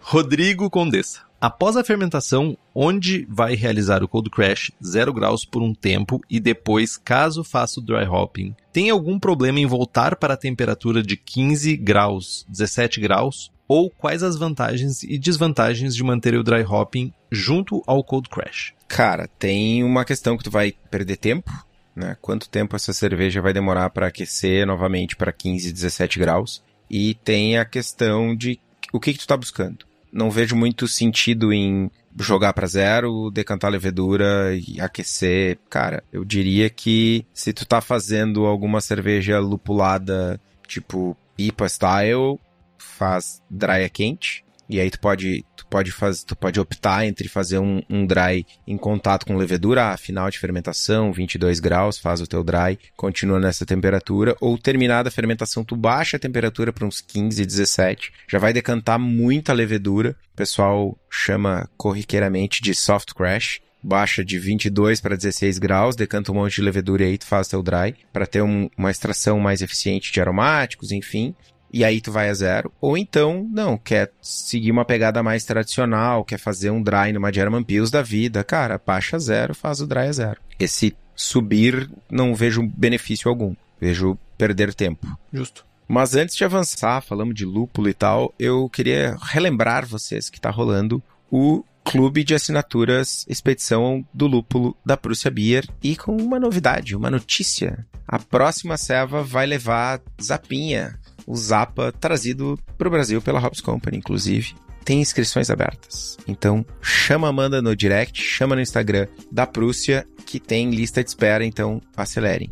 Rodrigo Condessa. Após a fermentação, onde vai realizar o cold crash 0 graus por um tempo e depois, caso faça o dry hopping, tem algum problema em voltar para a temperatura de 15 graus, 17 graus? Ou quais as vantagens e desvantagens de manter o dry hopping junto ao cold crash? Cara, tem uma questão que tu vai perder tempo, né? Quanto tempo essa cerveja vai demorar para aquecer novamente para 15, 17 graus? E tem a questão de o que, que tu tá buscando não vejo muito sentido em jogar para zero, decantar a levedura e aquecer. Cara, eu diria que se tu tá fazendo alguma cerveja lupulada, tipo IPA style, faz dry quente. E aí tu pode, pode, fazer, tu pode optar entre fazer um, um dry em contato com levedura, a final de fermentação, 22 graus, faz o teu dry, continua nessa temperatura, ou terminada a fermentação, tu baixa a temperatura para uns 15, 17, já vai decantar muita levedura, o pessoal chama corriqueiramente de soft crash, baixa de 22 para 16 graus, decanta um monte de levedura e aí tu faz teu dry, para ter um, uma extração mais eficiente de aromáticos, enfim e aí tu vai a zero. Ou então, não, quer seguir uma pegada mais tradicional, quer fazer um dry numa German Pills da vida. Cara, baixa zero, faz o dry a zero. Esse subir, não vejo benefício algum. Vejo perder tempo. Justo. Mas antes de avançar, falamos de lúpulo e tal, eu queria relembrar vocês que tá rolando o clube de assinaturas Expedição do Lúpulo da Prússia Beer e com uma novidade, uma notícia. A próxima serva vai levar Zapinha, o Zapa trazido para o Brasil pela Hops Company, inclusive. Tem inscrições abertas. Então, chama a Amanda no direct, chama no Instagram da Prússia, que tem lista de espera, então acelerem.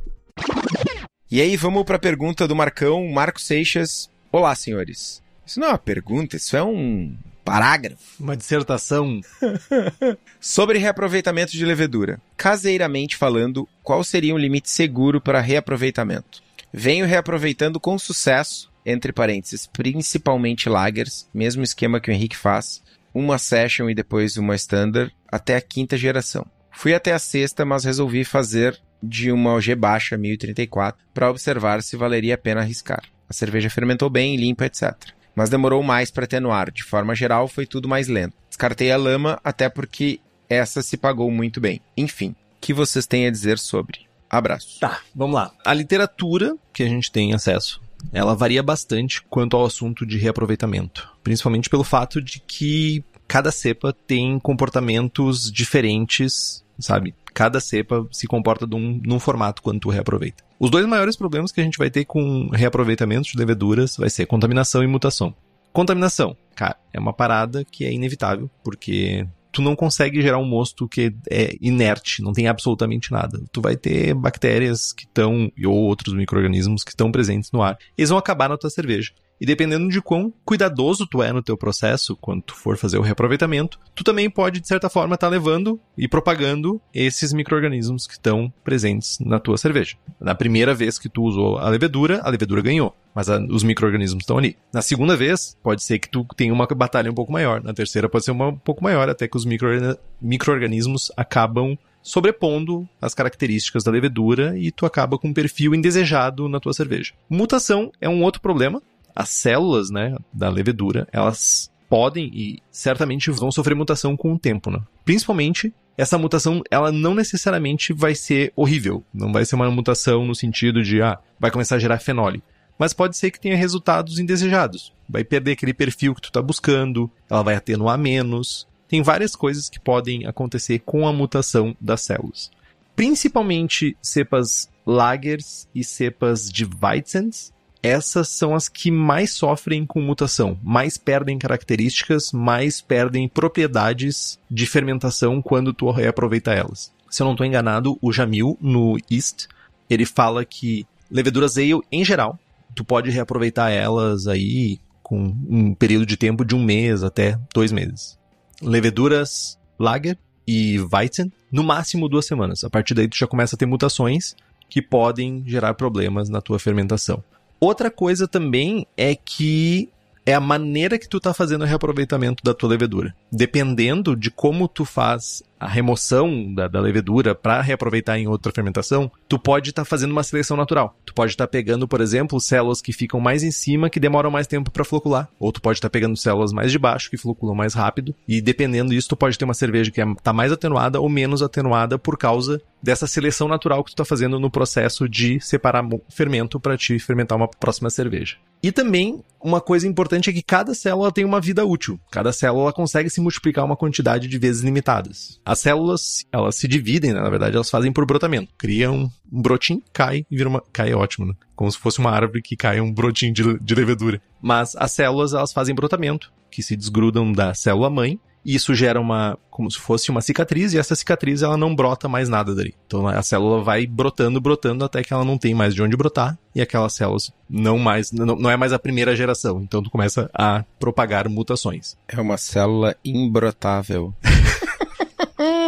E aí, vamos para a pergunta do Marcão, Marco Seixas. Olá, senhores. Isso não é uma pergunta, isso é um parágrafo. Uma dissertação. Sobre reaproveitamento de levedura. Caseiramente falando, qual seria um limite seguro para reaproveitamento? Venho reaproveitando com sucesso, entre parênteses, principalmente lagers, mesmo esquema que o Henrique faz, uma session e depois uma standard, até a quinta geração. Fui até a sexta, mas resolvi fazer de uma OG baixa 1034 para observar se valeria a pena arriscar. A cerveja fermentou bem, limpa, etc. Mas demorou mais para atenuar. De forma geral, foi tudo mais lento. Descartei a lama, até porque essa se pagou muito bem. Enfim, o que vocês têm a dizer sobre? Abraço. Tá, vamos lá. A literatura que a gente tem acesso, ela varia bastante quanto ao assunto de reaproveitamento. Principalmente pelo fato de que cada cepa tem comportamentos diferentes, sabe? Cada cepa se comporta num, num formato quando tu reaproveita. Os dois maiores problemas que a gente vai ter com reaproveitamento de leveduras vai ser contaminação e mutação. Contaminação, cara, é uma parada que é inevitável, porque tu não consegue gerar um mosto que é inerte, não tem absolutamente nada. Tu vai ter bactérias que estão, ou outros micro-organismos que estão presentes no ar. Eles vão acabar na tua cerveja. E dependendo de quão cuidadoso tu é no teu processo, quando tu for fazer o reaproveitamento, tu também pode, de certa forma, estar tá levando e propagando esses micro-organismos que estão presentes na tua cerveja. Na primeira vez que tu usou a levedura, a levedura ganhou, mas a, os micro-organismos estão ali. Na segunda vez, pode ser que tu tenha uma batalha um pouco maior. Na terceira, pode ser uma um pouco maior, até que os micro-organismos acabam sobrepondo as características da levedura e tu acaba com um perfil indesejado na tua cerveja. Mutação é um outro problema, as células, né, da levedura, elas podem e certamente vão sofrer mutação com o tempo, né? Principalmente essa mutação, ela não necessariamente vai ser horrível. Não vai ser uma mutação no sentido de, ah, vai começar a gerar fenole. Mas pode ser que tenha resultados indesejados. Vai perder aquele perfil que tu tá buscando, ela vai atenuar menos. Tem várias coisas que podem acontecer com a mutação das células. Principalmente cepas lagers e cepas de Weizens, essas são as que mais sofrem com mutação, mais perdem características, mais perdem propriedades de fermentação quando tu reaproveita elas. Se eu não estou enganado, o Jamil, no East, ele fala que leveduras ale, em geral, tu pode reaproveitar elas aí com um período de tempo de um mês até dois meses. Leveduras Lager e Weizen, no máximo duas semanas. A partir daí tu já começa a ter mutações que podem gerar problemas na tua fermentação. Outra coisa também é que é a maneira que tu tá fazendo o reaproveitamento da tua levedura. Dependendo de como tu faz a remoção da, da levedura para reaproveitar em outra fermentação, tu pode estar tá fazendo uma seleção natural. Tu pode estar tá pegando, por exemplo, células que ficam mais em cima que demoram mais tempo para flocular, ou tu pode estar tá pegando células mais de baixo que floculam mais rápido, e dependendo disso, tu pode ter uma cerveja que está é, mais atenuada ou menos atenuada por causa dessa seleção natural que tu está fazendo no processo de separar fermento para te fermentar uma próxima cerveja. E também uma coisa importante é que cada célula tem uma vida útil. Cada célula consegue se multiplicar uma quantidade de vezes limitadas. As células, elas se dividem, né? na verdade, elas fazem por brotamento. Criam um brotinho, cai e vira uma. Cai é ótimo, né? Como se fosse uma árvore que cai um brotinho de, de levedura. Mas as células, elas fazem brotamento, que se desgrudam da célula mãe e isso gera uma, como se fosse uma cicatriz, e essa cicatriz ela não brota mais nada dali. Então a célula vai brotando, brotando, até que ela não tem mais de onde brotar, e aquelas células não mais, não, não é mais a primeira geração. Então tu começa a propagar mutações. É uma célula imbrotável.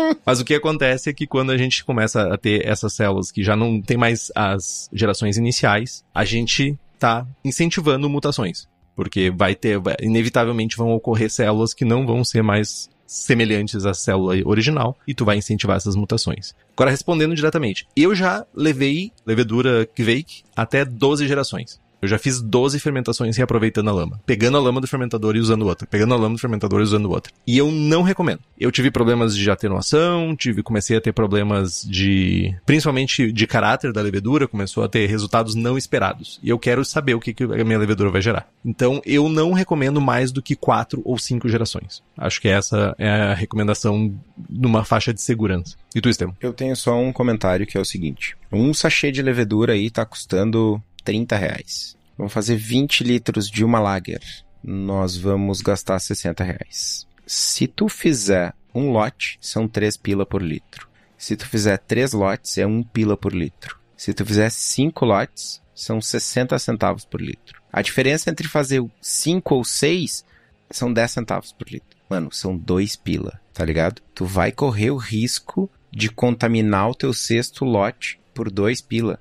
Mas o que acontece é que quando a gente começa a ter essas células que já não tem mais as gerações iniciais, a gente está incentivando mutações. Porque vai ter, inevitavelmente vão ocorrer células que não vão ser mais semelhantes à célula original e tu vai incentivar essas mutações. Agora respondendo diretamente, eu já levei levedura Kveik até 12 gerações. Eu já fiz 12 fermentações reaproveitando a lama. Pegando a lama do fermentador e usando outra. Pegando a lama do fermentador e usando outra. E eu não recomendo. Eu tive problemas de atenuação, tive, comecei a ter problemas de. principalmente de caráter da levedura, começou a ter resultados não esperados. E eu quero saber o que, que a minha levedura vai gerar. Então eu não recomendo mais do que 4 ou 5 gerações. Acho que essa é a recomendação numa faixa de segurança. E tu, Estevam? Eu tenho só um comentário que é o seguinte: um sachê de levedura aí tá custando 30 reais. Vamos fazer 20 litros de uma lager. Nós vamos gastar 60 reais. Se tu fizer um lote, são 3 pila por litro. Se tu fizer 3 lotes, é 1 pila por litro. Se tu fizer 5 lotes, são 60 centavos por litro. A diferença entre fazer 5 ou 6 são 10 centavos por litro. Mano, são 2 pila, tá ligado? Tu vai correr o risco de contaminar o teu sexto lote por 2 pila.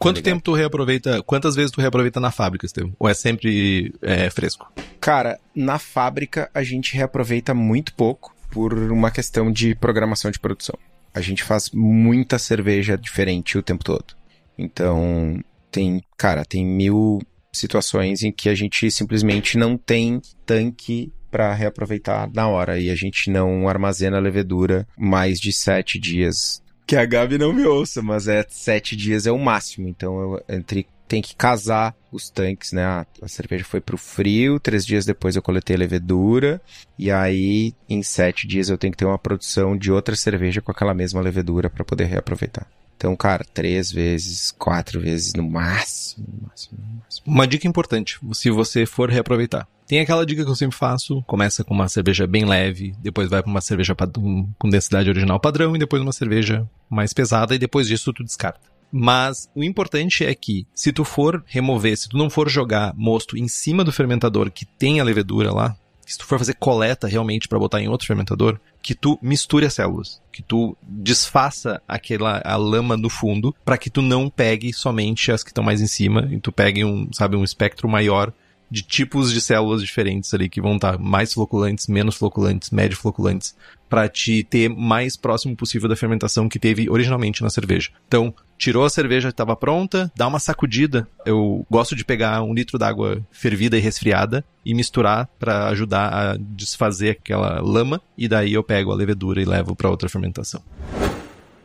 Quanto tá tempo tu reaproveita? Quantas vezes tu reaproveita na fábrica, Estevam? Ou é sempre é, fresco? Cara, na fábrica a gente reaproveita muito pouco por uma questão de programação de produção. A gente faz muita cerveja diferente o tempo todo. Então, tem, cara, tem mil situações em que a gente simplesmente não tem tanque para reaproveitar na hora e a gente não armazena a levedura mais de sete dias que a Gabi não me ouça, mas é sete dias é o máximo. Então eu entre tem que casar os tanques, né? A, cerveja foi pro frio, três dias depois eu coletei a levedura, e aí em sete dias eu tenho que ter uma produção de outra cerveja com aquela mesma levedura para poder reaproveitar. Então, cara, três vezes, quatro vezes no máximo, no máximo, no máximo. Uma dica importante, se você for reaproveitar. Tem aquela dica que eu sempre faço, começa com uma cerveja bem leve, depois vai para uma cerveja com densidade original padrão e depois uma cerveja mais pesada e depois disso tu descarta. Mas o importante é que, se tu for remover, se tu não for jogar mosto em cima do fermentador que tem a levedura lá, se tu for fazer coleta realmente para botar em outro fermentador, que tu misture as células, que tu desfaça aquela a lama no fundo, para que tu não pegue somente as que estão mais em cima, e tu pegue um, sabe, um espectro maior de tipos de células diferentes ali que vão estar mais floculantes, menos floculantes, médio floculantes, para te ter mais próximo possível da fermentação que teve originalmente na cerveja. Então, tirou a cerveja que estava pronta, dá uma sacudida. Eu gosto de pegar um litro d'água fervida e resfriada e misturar para ajudar a desfazer aquela lama e daí eu pego a levedura e levo para outra fermentação.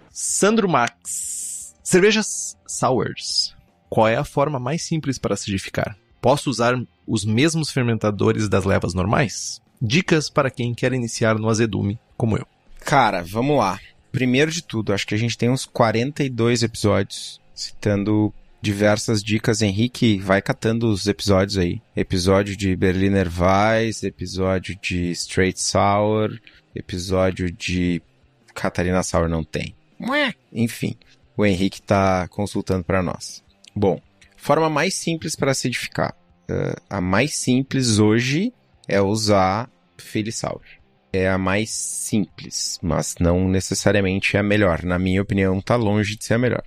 Sandro Max. Cervejas sours. Qual é a forma mais simples para acidificar? Posso usar os mesmos fermentadores das levas normais? Dicas para quem quer iniciar no azedume, como eu. Cara, vamos lá. Primeiro de tudo, acho que a gente tem uns 42 episódios citando diversas dicas. Henrique, vai catando os episódios aí. Episódio de Berliner Weiss, episódio de Straight Sour, episódio de Catarina Sour não tem. Enfim, o Henrique está consultando para nós. Bom, forma mais simples para acidificar. Uh, a mais simples hoje é usar Sour. É a mais simples, mas não necessariamente é a melhor. Na minha opinião, tá longe de ser a melhor.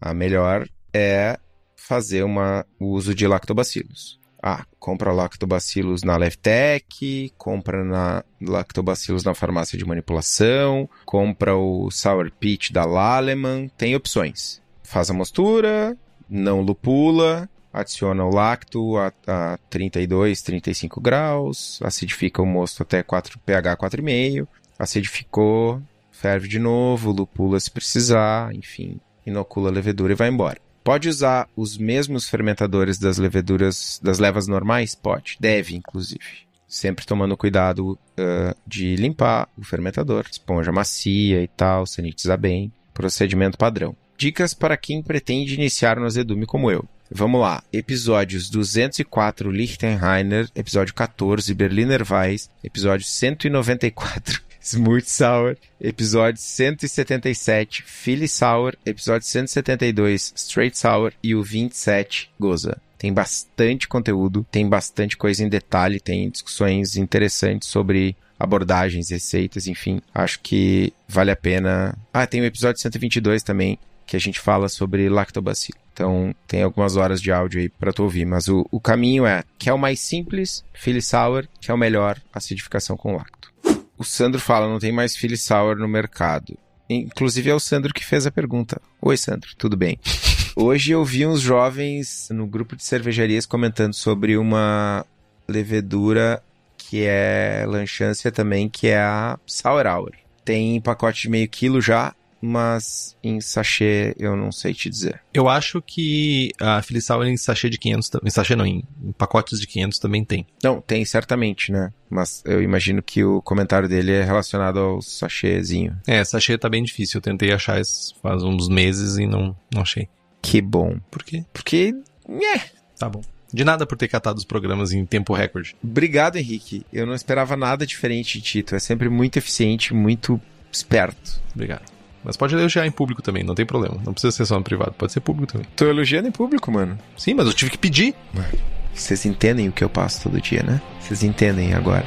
A melhor é fazer uma, o uso de lactobacilos. Ah, compra lactobacilos na Levtech, compra na lactobacilos na farmácia de manipulação, compra o Sour Peach da Laleman, tem opções. Faz a mostura, não lupula, adiciona o lacto a, a 32, 35 graus, acidifica o mosto até 4, pH 4,5, acidificou, ferve de novo, lupula se precisar, enfim, inocula a levedura e vai embora. Pode usar os mesmos fermentadores das leveduras, das levas normais? Pode, deve inclusive. Sempre tomando cuidado uh, de limpar o fermentador, esponja macia e tal, sanitizar bem, procedimento padrão. Dicas para quem pretende iniciar no azedume como eu. Vamos lá. Episódios 204 Lichtenheiner, episódio 14 Berliner Weiss, episódio 194 Smooth Sour, episódio 177 Philly Sour, episódio 172 Straight Sour e o 27 Goza. Tem bastante conteúdo, tem bastante coisa em detalhe, tem discussões interessantes sobre abordagens, receitas, enfim. Acho que vale a pena. Ah, tem o episódio 122 também, que a gente fala sobre lactobacilo. Então tem algumas horas de áudio aí para tu ouvir, mas o, o caminho é que é o mais simples, Philly Sour, que é o melhor acidificação com lacto. O Sandro fala, não tem mais Philly Sour no mercado. Inclusive é o Sandro que fez a pergunta. Oi, Sandro, tudo bem? Hoje eu vi uns jovens no grupo de cervejarias comentando sobre uma levedura que é lanchância também, que é a Sour Hour. Tem pacote de meio quilo já, mas em sachê eu não sei te dizer. Eu acho que a Filisal em sachê de 500, em sachê não, em, pacotes de 500 também tem. Não, tem certamente, né? Mas eu imagino que o comentário dele é relacionado ao sachêzinho. É, sachê tá bem difícil. Eu tentei achar isso faz uns meses e não, não achei. Que bom. Por quê? Porque. É. Tá bom. De nada por ter catado os programas em tempo recorde. Obrigado, Henrique. Eu não esperava nada diferente de Tito. É sempre muito eficiente, muito esperto. Obrigado. Mas pode elogiar em público também, não tem problema. Não precisa ser só no privado, pode ser público também. Tô elogiando em público, mano. Sim, mas eu tive que pedir. Mano, vocês entendem o que eu passo todo dia, né? Vocês entendem agora.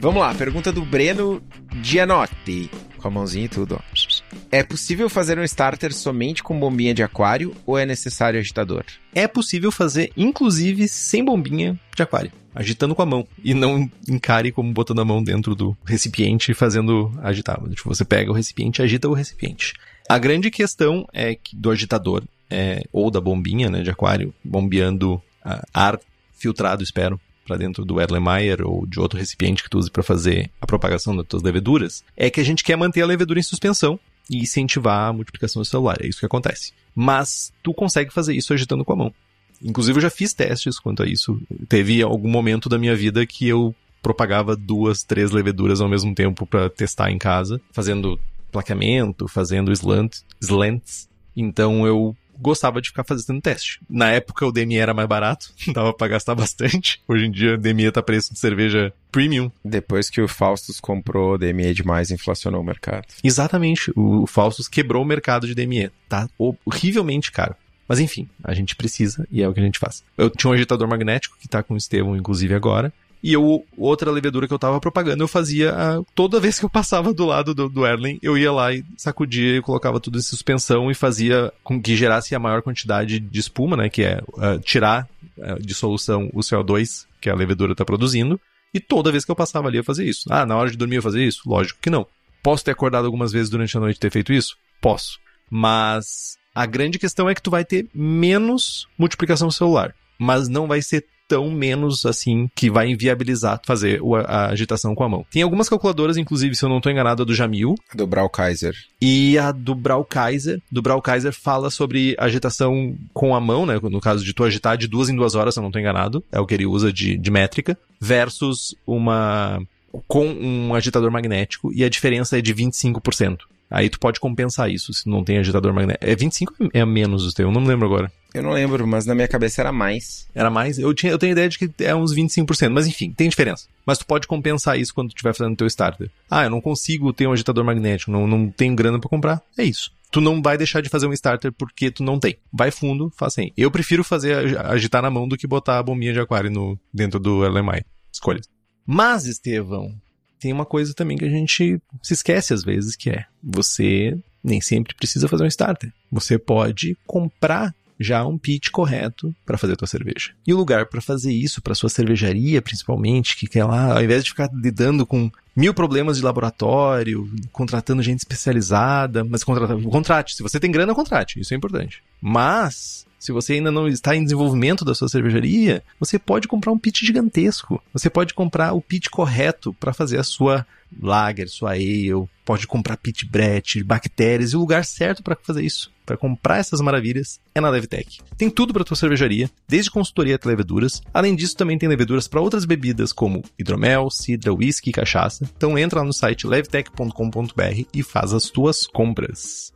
Vamos lá, pergunta do Breno Gianotti. Com a mãozinha e tudo, ó. É possível fazer um starter somente com bombinha de aquário ou é necessário agitador? É possível fazer, inclusive, sem bombinha de aquário. Agitando com a mão. E não encare como botando a mão dentro do recipiente e fazendo agitar. Tipo, você pega o recipiente e agita o recipiente. A grande questão é que do agitador, é, ou da bombinha né, de aquário, bombeando uh, ar filtrado, espero, para dentro do Erlenmeyer ou de outro recipiente que tu use para fazer a propagação das tuas leveduras, é que a gente quer manter a levedura em suspensão e incentivar a multiplicação celular. É isso que acontece. Mas tu consegue fazer isso agitando com a mão. Inclusive, eu já fiz testes quanto a isso. Teve algum momento da minha vida que eu propagava duas, três leveduras ao mesmo tempo para testar em casa, fazendo plaqueamento, fazendo slant, slants. Então eu gostava de ficar fazendo teste. Na época o DME era mais barato, dava pra gastar bastante. Hoje em dia o DME tá preço de cerveja premium. Depois que o Faustus comprou o DME demais, inflacionou o mercado. Exatamente, o Faustus quebrou o mercado de DME. Tá horrivelmente caro. Mas enfim, a gente precisa e é o que a gente faz. Eu tinha um agitador magnético que tá com o Estevão, inclusive, agora. E eu, outra levedura que eu tava propagando, eu fazia a, toda vez que eu passava do lado do, do Erlen, eu ia lá e sacudia e colocava tudo em suspensão e fazia com que gerasse a maior quantidade de espuma, né? Que é uh, tirar uh, de solução o CO2 que a levedura tá produzindo. E toda vez que eu passava ali eu fazia isso. Ah, na hora de dormir eu fazia isso? Lógico que não. Posso ter acordado algumas vezes durante a noite e ter feito isso? Posso. Mas a grande questão é que tu vai ter menos multiplicação celular, mas não vai ser tão menos assim que vai inviabilizar fazer a agitação com a mão. Tem algumas calculadoras, inclusive, se eu não estou enganado, a do Jamil. A do Braukaiser. E a do Braukaiser. Do Braukaiser fala sobre agitação com a mão, né? No caso de tu agitar de duas em duas horas, se eu não estou enganado. É o que ele usa de, de métrica. Versus uma com um agitador magnético e a diferença é de 25%. Aí tu pode compensar isso se não tem agitador magnético. É 25 é menos o teu, eu não me lembro agora. Eu não lembro, mas na minha cabeça era mais. Era mais? Eu, tinha, eu tenho ideia de que é uns 25%, mas enfim, tem diferença. Mas tu pode compensar isso quando tu estiver fazendo teu starter. Ah, eu não consigo ter um agitador magnético, não, não tenho grana para comprar. É isso. Tu não vai deixar de fazer um starter porque tu não tem. Vai fundo, faz assim. Eu prefiro fazer agitar na mão do que botar a bombinha de aquário no, dentro do LMI. Escolha. Mas, Estevão, tem uma coisa também que a gente se esquece às vezes, que é você nem sempre precisa fazer um starter. Você pode comprar já um pitch correto para fazer a tua cerveja. E o lugar para fazer isso, para sua cervejaria principalmente, que quer lá, ao invés de ficar lidando com mil problemas de laboratório, contratando gente especializada, mas contrata, contrate. Se você tem grana, contrate. Isso é importante. Mas se você ainda não está em desenvolvimento da sua cervejaria, você pode comprar um pitch gigantesco. Você pode comprar o pitch correto para fazer a sua lager, sua ale, pode comprar pit brett, bactérias e o lugar certo para fazer isso, para comprar essas maravilhas é na Levtech. Tem tudo para tua cervejaria, desde consultoria até leveduras. Além disso, também tem leveduras para outras bebidas como hidromel, cidra, whisky e cachaça. Então entra lá no site levtech.com.br e faz as tuas compras.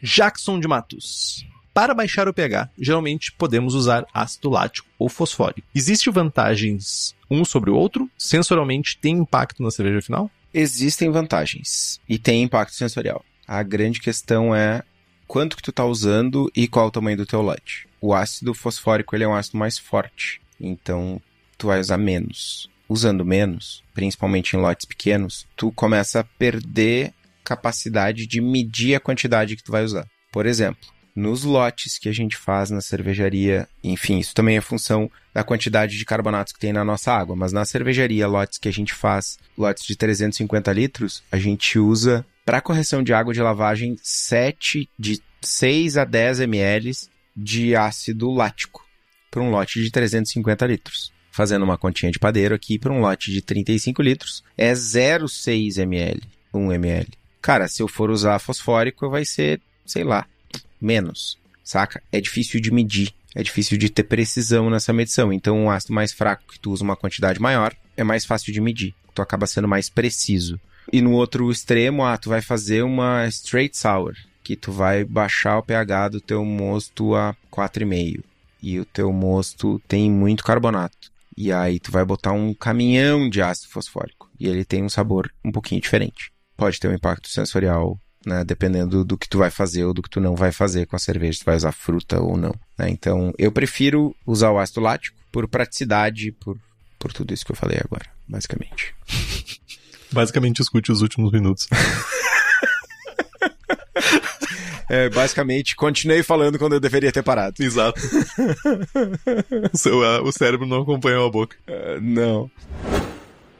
Jackson de Matos. Para baixar o pH, geralmente podemos usar ácido lático ou fosfórico. Existem vantagens um sobre o outro? Sensorialmente tem impacto na cerveja final? Existem vantagens e tem impacto sensorial. A grande questão é quanto que tu tá usando e qual o tamanho do teu lote. O ácido fosfórico ele é um ácido mais forte, então tu vai usar menos. Usando menos, principalmente em lotes pequenos, tu começa a perder capacidade de medir a quantidade que tu vai usar. Por exemplo, nos lotes que a gente faz na cervejaria. Enfim, isso também é função da quantidade de carbonatos que tem na nossa água. Mas na cervejaria, lotes que a gente faz, lotes de 350 litros, a gente usa para correção de água de lavagem 7 de 6 a 10 ml de ácido lático para um lote de 350 litros. Fazendo uma continha de padeiro aqui para um lote de 35 litros é 0,6 ml, 1 ml. Cara, se eu for usar fosfórico, vai ser, sei lá, menos, saca? É difícil de medir, é difícil de ter precisão nessa medição. Então, um ácido mais fraco que tu usa uma quantidade maior é mais fácil de medir, tu acaba sendo mais preciso. E no outro extremo, ah, tu vai fazer uma straight sour, que tu vai baixar o pH do teu mosto a 4,5 e o teu mosto tem muito carbonato. E aí tu vai botar um caminhão de ácido fosfórico e ele tem um sabor um pouquinho diferente. Pode ter um impacto sensorial né? Dependendo do que tu vai fazer ou do que tu não vai fazer com a cerveja, tu vai usar fruta ou não. Né? Então, eu prefiro usar o ácido lático por praticidade, por, por tudo isso que eu falei agora, basicamente. basicamente, escute os últimos minutos. É, basicamente, continuei falando quando eu deveria ter parado. Exato. o, seu, uh, o cérebro não acompanhou a boca. Uh, não.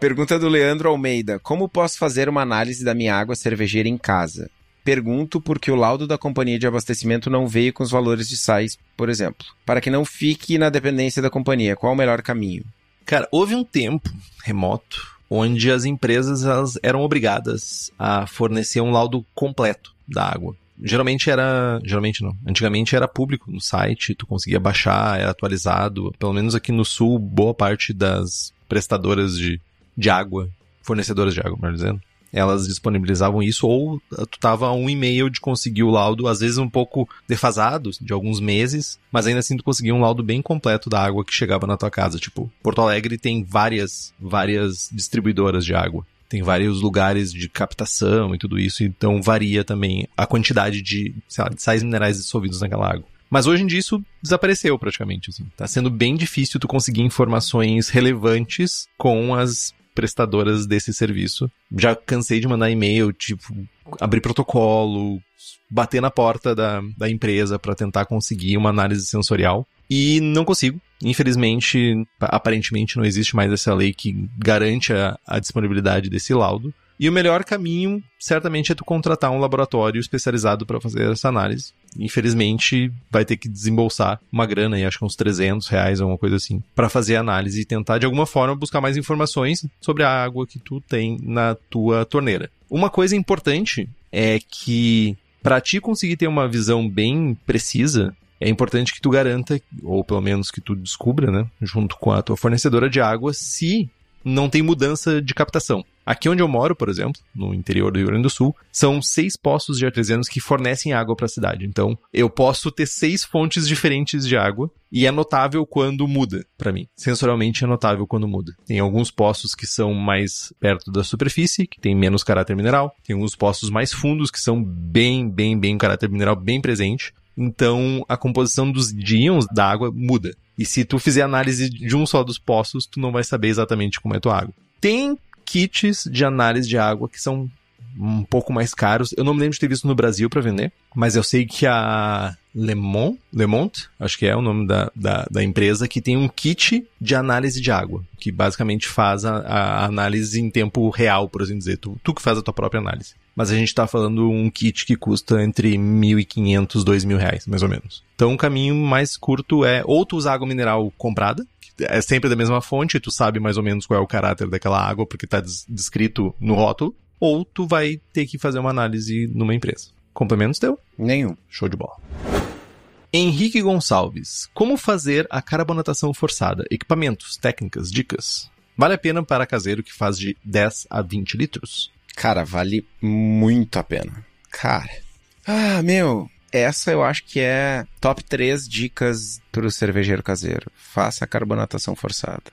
Pergunta do Leandro Almeida: Como posso fazer uma análise da minha água cervejeira em casa? Pergunto porque o laudo da companhia de abastecimento não veio com os valores de sais, por exemplo. Para que não fique na dependência da companhia, qual o melhor caminho? Cara, houve um tempo remoto onde as empresas elas eram obrigadas a fornecer um laudo completo da água. Geralmente era. Geralmente não. Antigamente era público no site, tu conseguia baixar, era atualizado. Pelo menos aqui no sul, boa parte das prestadoras de de água, fornecedoras de água, melhor dizendo, elas disponibilizavam isso ou tu tava a um e-mail de conseguir o laudo, às vezes um pouco defasado, de alguns meses, mas ainda assim tu conseguia um laudo bem completo da água que chegava na tua casa. Tipo, Porto Alegre tem várias, várias distribuidoras de água. Tem vários lugares de captação e tudo isso, então varia também a quantidade de, sei lá, de sais minerais dissolvidos naquela água. Mas hoje em dia isso desapareceu praticamente, assim. Tá sendo bem difícil tu conseguir informações relevantes com as prestadoras desse serviço. Já cansei de mandar e-mail, tipo, abrir protocolo, bater na porta da, da empresa para tentar conseguir uma análise sensorial. E não consigo. Infelizmente, aparentemente não existe mais essa lei que garante a, a disponibilidade desse laudo. E o melhor caminho, certamente, é tu contratar um laboratório especializado para fazer essa análise. Infelizmente, vai ter que desembolsar uma grana, aí, acho que uns 300 reais, alguma coisa assim, para fazer a análise e tentar, de alguma forma, buscar mais informações sobre a água que tu tem na tua torneira. Uma coisa importante é que, para ti conseguir ter uma visão bem precisa, é importante que tu garanta, ou pelo menos que tu descubra, né, junto com a tua fornecedora de água, se não tem mudança de captação. Aqui onde eu moro, por exemplo, no interior do Rio Grande do Sul, são seis poços de artesianos que fornecem água para a cidade. Então, eu posso ter seis fontes diferentes de água e é notável quando muda para mim. Sensorialmente é notável quando muda. Tem alguns poços que são mais perto da superfície, que tem menos caráter mineral. Tem alguns poços mais fundos que são bem, bem, bem caráter mineral bem presente. Então, a composição dos íons da água muda. E se tu fizer análise de um só dos poços, tu não vai saber exatamente como é a tua água. Tem kits de análise de água que são um pouco mais caros. Eu não me lembro de ter visto no Brasil para vender, mas eu sei que a Lemont, Lemont, acho que é o nome da, da, da, empresa, que tem um kit de análise de água, que basicamente faz a, a análise em tempo real, por assim dizer. Tu, tu que faz a tua própria análise. Mas a gente está falando um kit que custa entre 1.500 e 2.000 reais, mais ou menos. Então o caminho mais curto é ou tu usar água mineral comprada, é sempre da mesma fonte, tu sabe mais ou menos qual é o caráter daquela água porque está descrito no rótulo, ou tu vai ter que fazer uma análise numa empresa. Complementos teu? Nenhum. Show de bola. Henrique Gonçalves. Como fazer a carbonatação forçada? Equipamentos, técnicas, dicas. Vale a pena para caseiro que faz de 10 a 20 litros? Cara, vale muito a pena. Cara. Ah, meu, essa eu acho que é top 3 dicas para o cervejeiro caseiro. Faça a carbonatação forçada.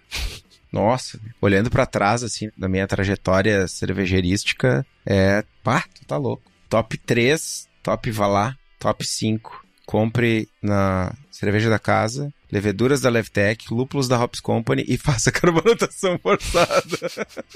Nossa, olhando para trás, assim, da minha trajetória cervejeirística, é. Pá, tu tá louco. Top 3, top vá lá, top 5. Compre na cerveja da casa, leveduras da Levtech, lúpulos da Hops Company e faça carbonatação forçada.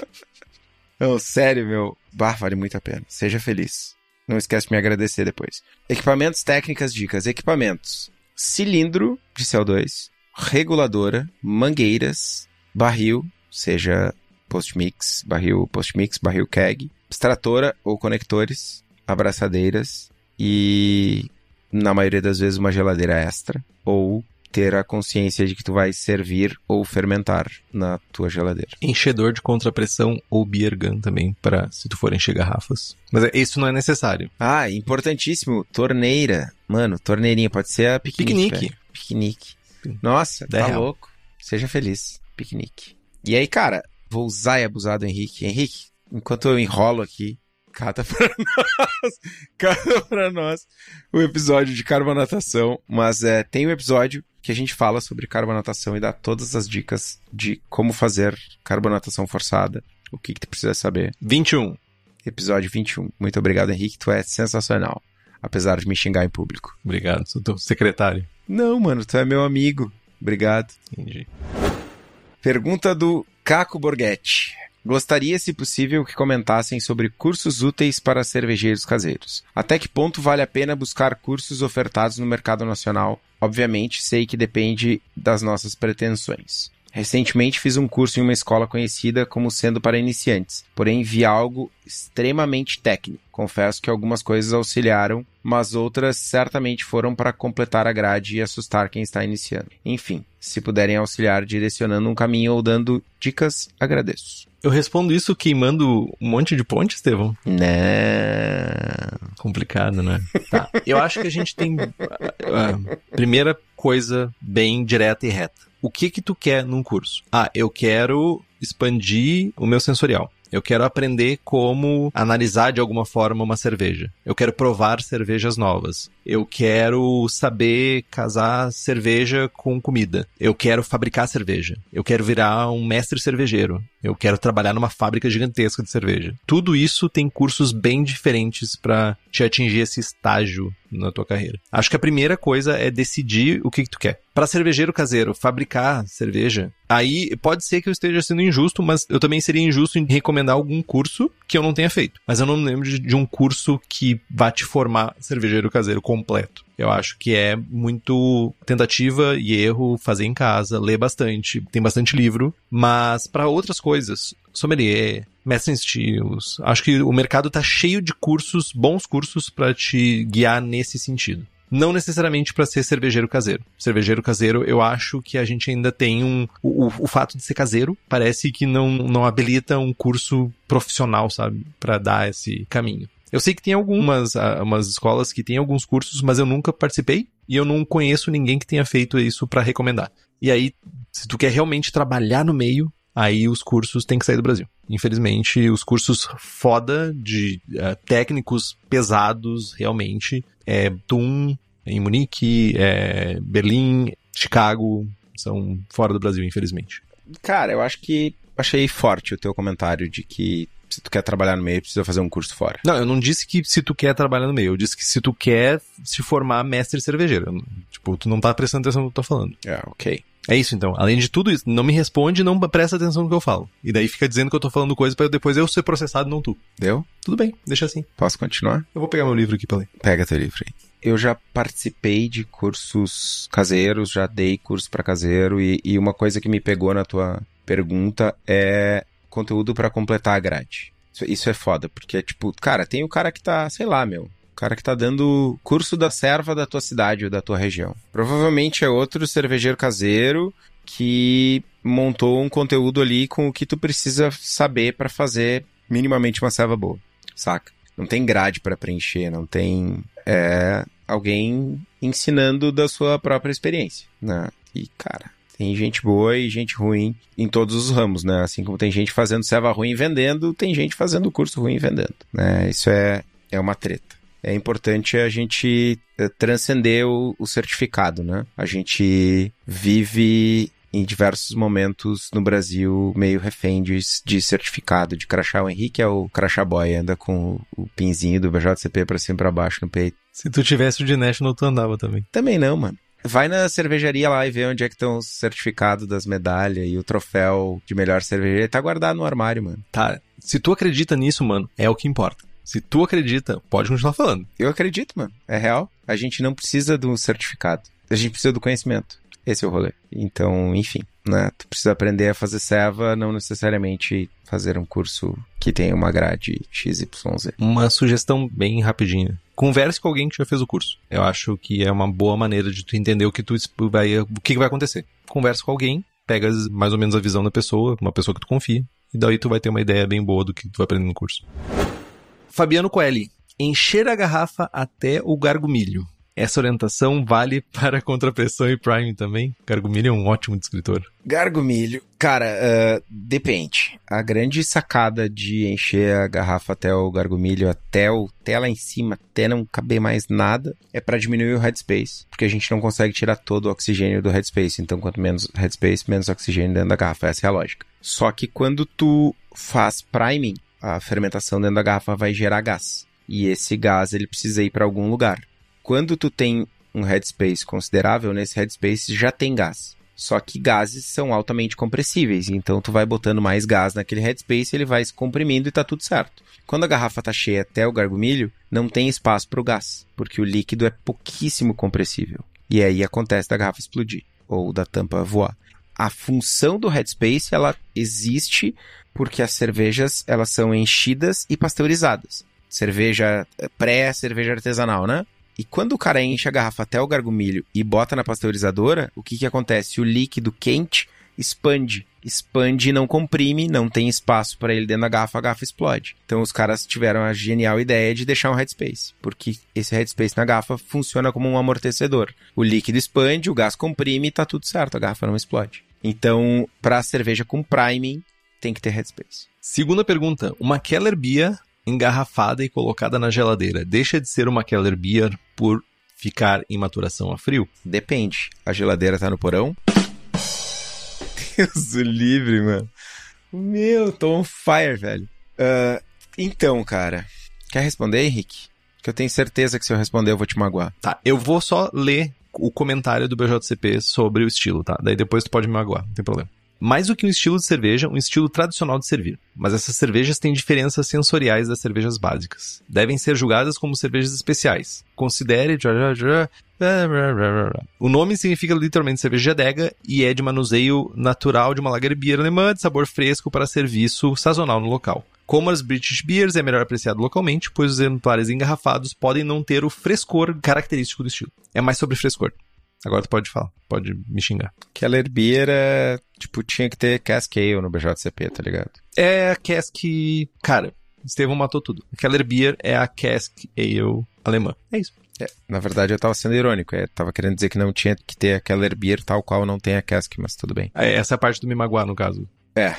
Não, sério, meu. Bah, vale muito a pena. Seja feliz. Não esquece de me agradecer depois. Equipamentos, técnicas, dicas. Equipamentos: cilindro de CO2, reguladora, mangueiras, barril, seja post-mix, barril post-mix, barril keg, extratora ou conectores, abraçadeiras e, na maioria das vezes, uma geladeira extra ou ter a consciência de que tu vai servir ou fermentar na tua geladeira. Enchedor de contrapressão ou beer gun também, para se tu for encher garrafas. Mas é, isso não é necessário. Ah, importantíssimo, torneira. Mano, torneirinha, pode ser a piquenique. Piquenique. Piquenique. Nossa, tá real. louco. Seja feliz. Piquenique. E aí, cara, vou usar e abusar do Henrique. Henrique, enquanto eu enrolo aqui, cata pra nós, cata pra nós o episódio de carbonatação. Mas é, tem um episódio que a gente fala sobre carbonatação e dá todas as dicas de como fazer carbonatação forçada, o que, que tu precisa saber. 21. Episódio 21. Muito obrigado, Henrique. Tu é sensacional. Apesar de me xingar em público. Obrigado, sou teu secretário. Não, mano, tu é meu amigo. Obrigado. Entendi. Pergunta do Caco Borghetti. Gostaria, se possível, que comentassem sobre cursos úteis para cervejeiros caseiros. Até que ponto vale a pena buscar cursos ofertados no mercado nacional? Obviamente, sei que depende das nossas pretensões. Recentemente fiz um curso em uma escola conhecida como sendo para iniciantes, porém vi algo extremamente técnico. Confesso que algumas coisas auxiliaram, mas outras certamente foram para completar a grade e assustar quem está iniciando. Enfim, se puderem auxiliar direcionando um caminho ou dando dicas, agradeço. Eu respondo isso queimando um monte de ponte, Estevão? Não. Complicado, né? Tá. Eu acho que a gente tem. A primeira coisa bem direta e reta. O que que tu quer num curso? Ah, eu quero expandir o meu sensorial. Eu quero aprender como analisar de alguma forma uma cerveja. Eu quero provar cervejas novas. Eu quero saber casar cerveja com comida. Eu quero fabricar cerveja. Eu quero virar um mestre cervejeiro. Eu quero trabalhar numa fábrica gigantesca de cerveja. Tudo isso tem cursos bem diferentes para te atingir esse estágio na tua carreira. Acho que a primeira coisa é decidir o que, que tu quer. Para cervejeiro caseiro, fabricar cerveja, aí pode ser que eu esteja sendo injusto, mas eu também seria injusto em recomendar algum curso que eu não tenha feito. Mas eu não lembro de, um curso que vá te formar cervejeiro caseiro completo. Eu acho que é muito tentativa e erro, fazer em casa, ler bastante, tem bastante livro, mas para outras coisas, sommelier, mestre em estilos, acho que o mercado tá cheio de cursos, bons cursos para te guiar nesse sentido. Não necessariamente para ser cervejeiro caseiro. Cervejeiro caseiro, eu acho que a gente ainda tem um. O, o, o fato de ser caseiro parece que não, não habilita um curso profissional, sabe? para dar esse caminho. Eu sei que tem algumas umas escolas que têm alguns cursos, mas eu nunca participei e eu não conheço ninguém que tenha feito isso para recomendar. E aí, se tu quer realmente trabalhar no meio, aí os cursos têm que sair do Brasil. Infelizmente, os cursos foda de uh, técnicos pesados, realmente, é TUM, em Munique, é Berlim, Chicago, são fora do Brasil, infelizmente. Cara, eu acho que achei forte o teu comentário de que se tu quer trabalhar no meio, precisa fazer um curso fora. Não, eu não disse que se tu quer trabalhar no meio, eu disse que se tu quer se formar mestre cervejeiro. Tipo, tu não tá prestando atenção no que eu tô falando. É, ok. É isso então. Além de tudo isso, não me responde não presta atenção no que eu falo. E daí fica dizendo que eu tô falando coisa para depois eu ser processado, não tu. Deu? Tudo bem, deixa assim. Posso continuar? Eu vou pegar meu livro aqui pra ler. Pega teu livro aí. Eu já participei de cursos caseiros, já dei curso para caseiro e, e uma coisa que me pegou na tua pergunta é conteúdo para completar a grade. Isso, isso, é foda, porque, tipo, cara, tem o cara que tá, sei lá, meu. O cara que tá dando curso da serva da tua cidade ou da tua região. Provavelmente é outro cervejeiro caseiro que montou um conteúdo ali com o que tu precisa saber para fazer minimamente uma serva boa, saca? Não tem grade para preencher, não tem é, alguém ensinando da sua própria experiência, né? E cara, tem gente boa e gente ruim em todos os ramos, né? Assim como tem gente fazendo serva ruim vendendo, tem gente fazendo curso ruim vendendo, né? Isso é, é uma treta. É importante a gente eh, transcender o, o certificado, né? A gente vive em diversos momentos no Brasil meio refém de, de, certificado, de crachá. O Henrique é o crachá boy, anda com o, o pinzinho do BJCP pra cima e pra baixo no peito. Se tu tivesse o de National, tu andava também. Também não, mano. Vai na cervejaria lá e vê onde é que estão os certificados das medalhas e o troféu de melhor cervejaria. Tá guardado no armário, mano. Tá. Se tu acredita nisso, mano, é o que importa. Se tu acredita, pode continuar falando. Eu acredito, mano. É real. A gente não precisa do certificado. A gente precisa do conhecimento. Esse é o rolê. Então, enfim, né? Tu precisa aprender a fazer serva, não necessariamente fazer um curso que tenha uma grade XYZ. Uma sugestão bem rapidinha converse com alguém que já fez o curso. Eu acho que é uma boa maneira de tu entender o que tu vai, o que vai acontecer. Converse com alguém, pega mais ou menos a visão da pessoa, uma pessoa que tu confia, e daí tu vai ter uma ideia bem boa do que tu vai aprender no curso. Fabiano Coelho, encher a garrafa até o gargumilho. Essa orientação vale para contrapressão e prime também? Gargumilho é um ótimo descritor. Gargumilho. Cara, uh, depende. A grande sacada de encher a garrafa até o gargumilho, até, o, até lá em cima, até não caber mais nada, é para diminuir o headspace. Porque a gente não consegue tirar todo o oxigênio do headspace. Então, quanto menos headspace, menos oxigênio dentro da garrafa. Essa é a lógica. Só que quando tu faz priming, a fermentação dentro da garrafa vai gerar gás. E esse gás ele precisa ir para algum lugar quando tu tem um headspace considerável, nesse headspace já tem gás. Só que gases são altamente compressíveis, então tu vai botando mais gás naquele headspace, ele vai se comprimindo e tá tudo certo. Quando a garrafa tá cheia até o gargumilho, não tem espaço para o gás, porque o líquido é pouquíssimo compressível. E aí acontece da garrafa explodir ou da tampa voar. A função do headspace, ela existe porque as cervejas, elas são enchidas e pasteurizadas. Cerveja eh, pré-cerveja artesanal, né? E quando o cara enche a garrafa até o gargumilho e bota na pasteurizadora, o que que acontece? O líquido quente expande. Expande e não comprime, não tem espaço para ele dentro da garrafa, a garrafa explode. Então os caras tiveram a genial ideia de deixar um headspace, porque esse headspace na garrafa funciona como um amortecedor. O líquido expande, o gás comprime e tá tudo certo, a garrafa não explode. Então, para cerveja com priming, tem que ter headspace. Segunda pergunta, uma Keller Beer engarrafada e colocada na geladeira deixa de ser uma Keller Beer por ficar em maturação a frio? Depende. A geladeira tá no porão? Deus do livre, mano. Meu, tô on fire, velho. Uh, então, cara. Quer responder, Henrique? Que eu tenho certeza que se eu responder eu vou te magoar. Tá, eu vou só ler o comentário do BJCP sobre o estilo, tá? Daí depois tu pode me magoar, não tem problema. Mais do que um estilo de cerveja, um estilo tradicional de servir. Mas essas cervejas têm diferenças sensoriais das cervejas básicas. Devem ser julgadas como cervejas especiais. Considere. O nome significa literalmente cerveja de adega e é de manuseio natural de uma lager beer alemã de sabor fresco para serviço sazonal no local. Como as British Beers é melhor apreciado localmente, pois os exemplares engarrafados podem não ter o frescor característico do estilo. É mais sobre frescor. Agora tu pode falar, pode me xingar. Keller Beer é, tipo, tinha que ter Cask Ale no BJCP, tá ligado? É a Cask... Cara, Estevão matou tudo. Keller Beer é a Cask Ale alemã. É isso. É, na verdade, eu tava sendo irônico. Eu tava querendo dizer que não tinha que ter a Keller Beer tal qual não tem a Cask, mas tudo bem. É, essa é a parte do me magoar, no caso. É,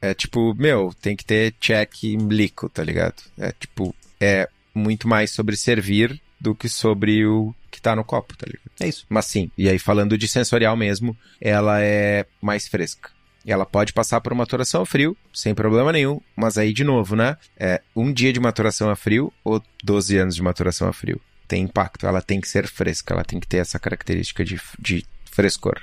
é tipo, meu, tem que ter check imblico, tá ligado? É tipo, é muito mais sobre servir do que sobre o que tá no copo, tá ligado? É isso. Mas sim, e aí falando de sensorial mesmo, ela é mais fresca. Ela pode passar por maturação a frio, sem problema nenhum, mas aí de novo, né? É um dia de maturação a frio ou 12 anos de maturação a frio. Tem impacto, ela tem que ser fresca, ela tem que ter essa característica de, de frescor.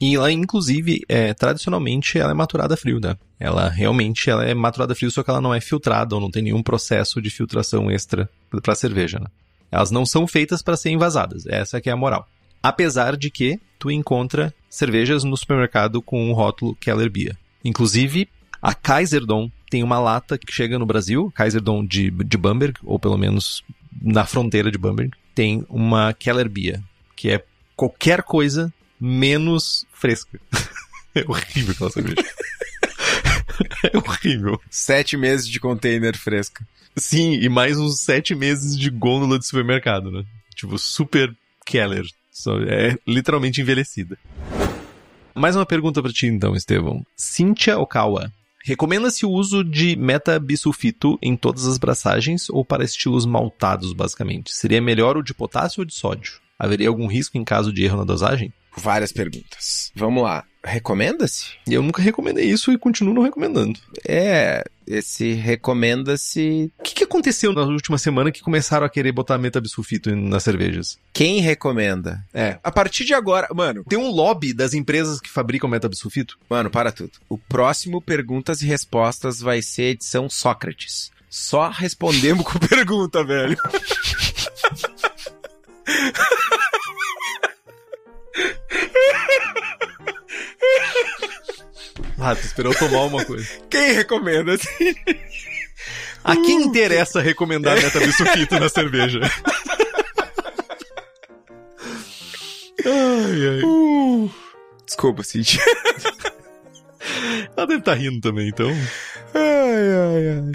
E ela, inclusive, é, tradicionalmente, ela é maturada frio, né? Ela realmente ela é maturada frio, só que ela não é filtrada ou não tem nenhum processo de filtração extra para cerveja, né? Elas não são feitas para serem envasadas. Essa que é a moral. Apesar de que tu encontra cervejas no supermercado com o rótulo Keller Beer. Inclusive, a Kaiserdom tem uma lata que chega no Brasil, Kaiserdom de, de Bamberg, ou pelo menos na fronteira de Bamberg, tem uma Keller Beer, que é qualquer coisa menos fresca. É horrível aquela cerveja. é horrível. Sete meses de container fresca. Sim, e mais uns sete meses de gôndola de supermercado, né? Tipo, super Keller. É literalmente envelhecida. Mais uma pergunta para ti então, Estevão. Cíntia Okawa. Recomenda-se o uso de metabisulfito em todas as braçagens ou para estilos maltados, basicamente? Seria melhor o de potássio ou de sódio? Haveria algum risco em caso de erro na dosagem? Várias perguntas. Vamos lá. Recomenda-se? Eu nunca recomendei isso e continuo não recomendando. É, esse recomenda-se. O que, que aconteceu na última semana que começaram a querer botar metabisulfito nas cervejas? Quem recomenda? É. A partir de agora, mano, tem um lobby das empresas que fabricam metabisulfito? Mano, para tudo. O próximo Perguntas e Respostas vai ser edição Sócrates. Só respondemos com pergunta, velho. Ah, tu esperou tomar uma coisa. Quem recomenda? A quem interessa recomendar metabisulfito na cerveja? ai, ai. Uh. Desculpa, Cintia. Ela deve estar tá rindo também, então. Ai, ai, ai.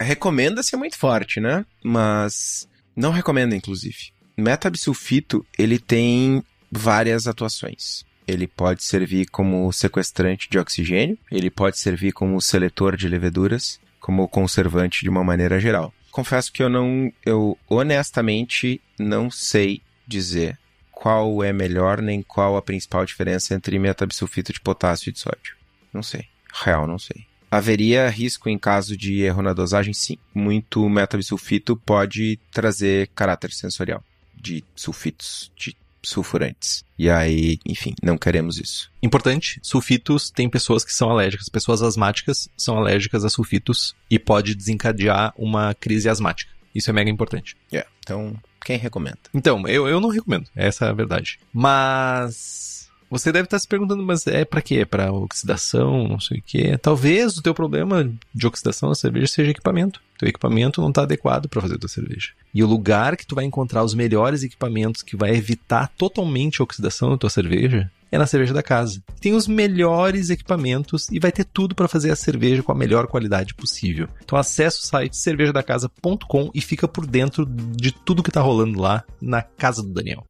Recomenda-se é muito forte, né? Mas não recomenda, inclusive. Metabisulfito, ele tem várias atuações. Ele pode servir como sequestrante de oxigênio, ele pode servir como seletor de leveduras, como conservante de uma maneira geral. Confesso que eu não, eu honestamente não sei dizer qual é melhor nem qual a principal diferença entre metabisulfito de potássio e de sódio. Não sei. Real, não sei. Haveria risco em caso de erro na dosagem? Sim. Muito metabisulfito pode trazer caráter sensorial de sulfitos, de sulfurantes. E aí, enfim, não queremos isso. Importante, sulfitos tem pessoas que são alérgicas, pessoas asmáticas são alérgicas a sulfitos e pode desencadear uma crise asmática. Isso é mega importante. É, yeah. então, quem recomenda? Então, eu, eu não recomendo, essa é a verdade. Mas você deve estar se perguntando, mas é para quê? É para oxidação, não sei o quê. Talvez o teu problema de oxidação da cerveja seja equipamento. Teu equipamento não está adequado para fazer tua cerveja. E o lugar que tu vai encontrar os melhores equipamentos que vai evitar totalmente a oxidação da tua cerveja é na cerveja da casa. Tem os melhores equipamentos e vai ter tudo para fazer a cerveja com a melhor qualidade possível. Então acessa o site cervejadacasa.com e fica por dentro de tudo que está rolando lá na casa do Daniel.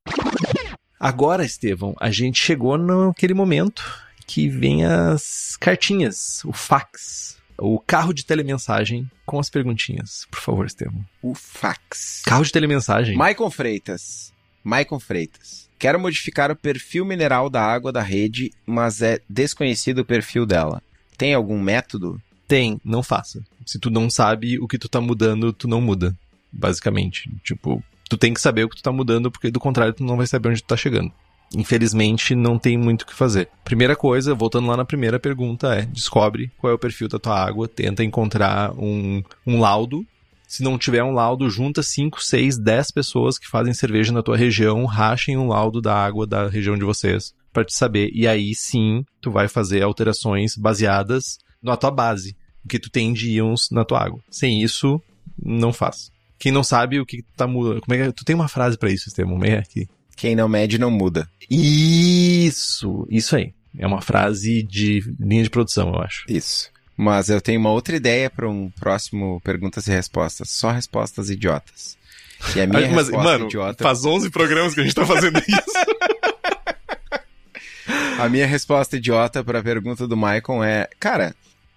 Agora, Estevão, a gente chegou naquele momento que vem as cartinhas, o fax. o carro de telemensagem com as perguntinhas. Por favor, Estevam. O fax. Carro de telemensagem. Maicon Freitas. Maicon Freitas. Quero modificar o perfil mineral da água da rede, mas é desconhecido o perfil dela. Tem algum método? Tem, não faça. Se tu não sabe o que tu tá mudando, tu não muda. Basicamente. Tipo, tu tem que saber o que tu tá mudando, porque do contrário tu não vai saber onde tu tá chegando. Infelizmente, não tem muito o que fazer. Primeira coisa, voltando lá na primeira pergunta, é descobre qual é o perfil da tua água, tenta encontrar um, um laudo. Se não tiver um laudo, junta 5, 6, 10 pessoas que fazem cerveja na tua região, rachem um laudo da água da região de vocês para te saber. E aí sim, tu vai fazer alterações baseadas na tua base, o que tu tem de íons na tua água. Sem isso, não faz. Quem não sabe o que tá mudando. Como é que é? Tu tem uma frase para isso, Estevam? Meia aqui. Quem não mede não muda. Isso, isso aí. É uma frase de linha de produção, eu acho. Isso. Mas eu tenho uma outra ideia para um próximo perguntas e respostas. Só respostas idiotas. E a minha Mas, resposta mano, idiota. faz 11 programas que a gente tá fazendo isso. A minha resposta idiota para a pergunta do Maicon é: cara,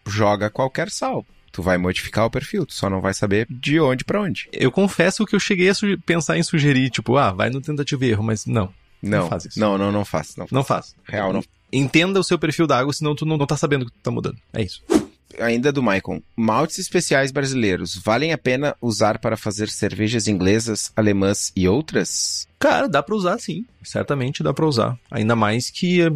joga qualquer sal. Tu vai modificar o perfil, tu só não vai saber de onde para onde. eu confesso que eu cheguei a pensar em sugerir, tipo, ah, vai no tentativa e erro, mas não. Não, faz isso. Não, não, não faz. Não. Não faz. Real, não. Entenda o seu perfil da água, senão tu não, não tá sabendo o que tu tá mudando. É isso. Ainda do Maicon. Maltes especiais brasileiros valem a pena usar para fazer cervejas inglesas, alemãs e outras? Cara, dá pra usar sim. Certamente dá pra usar. Ainda mais que eh,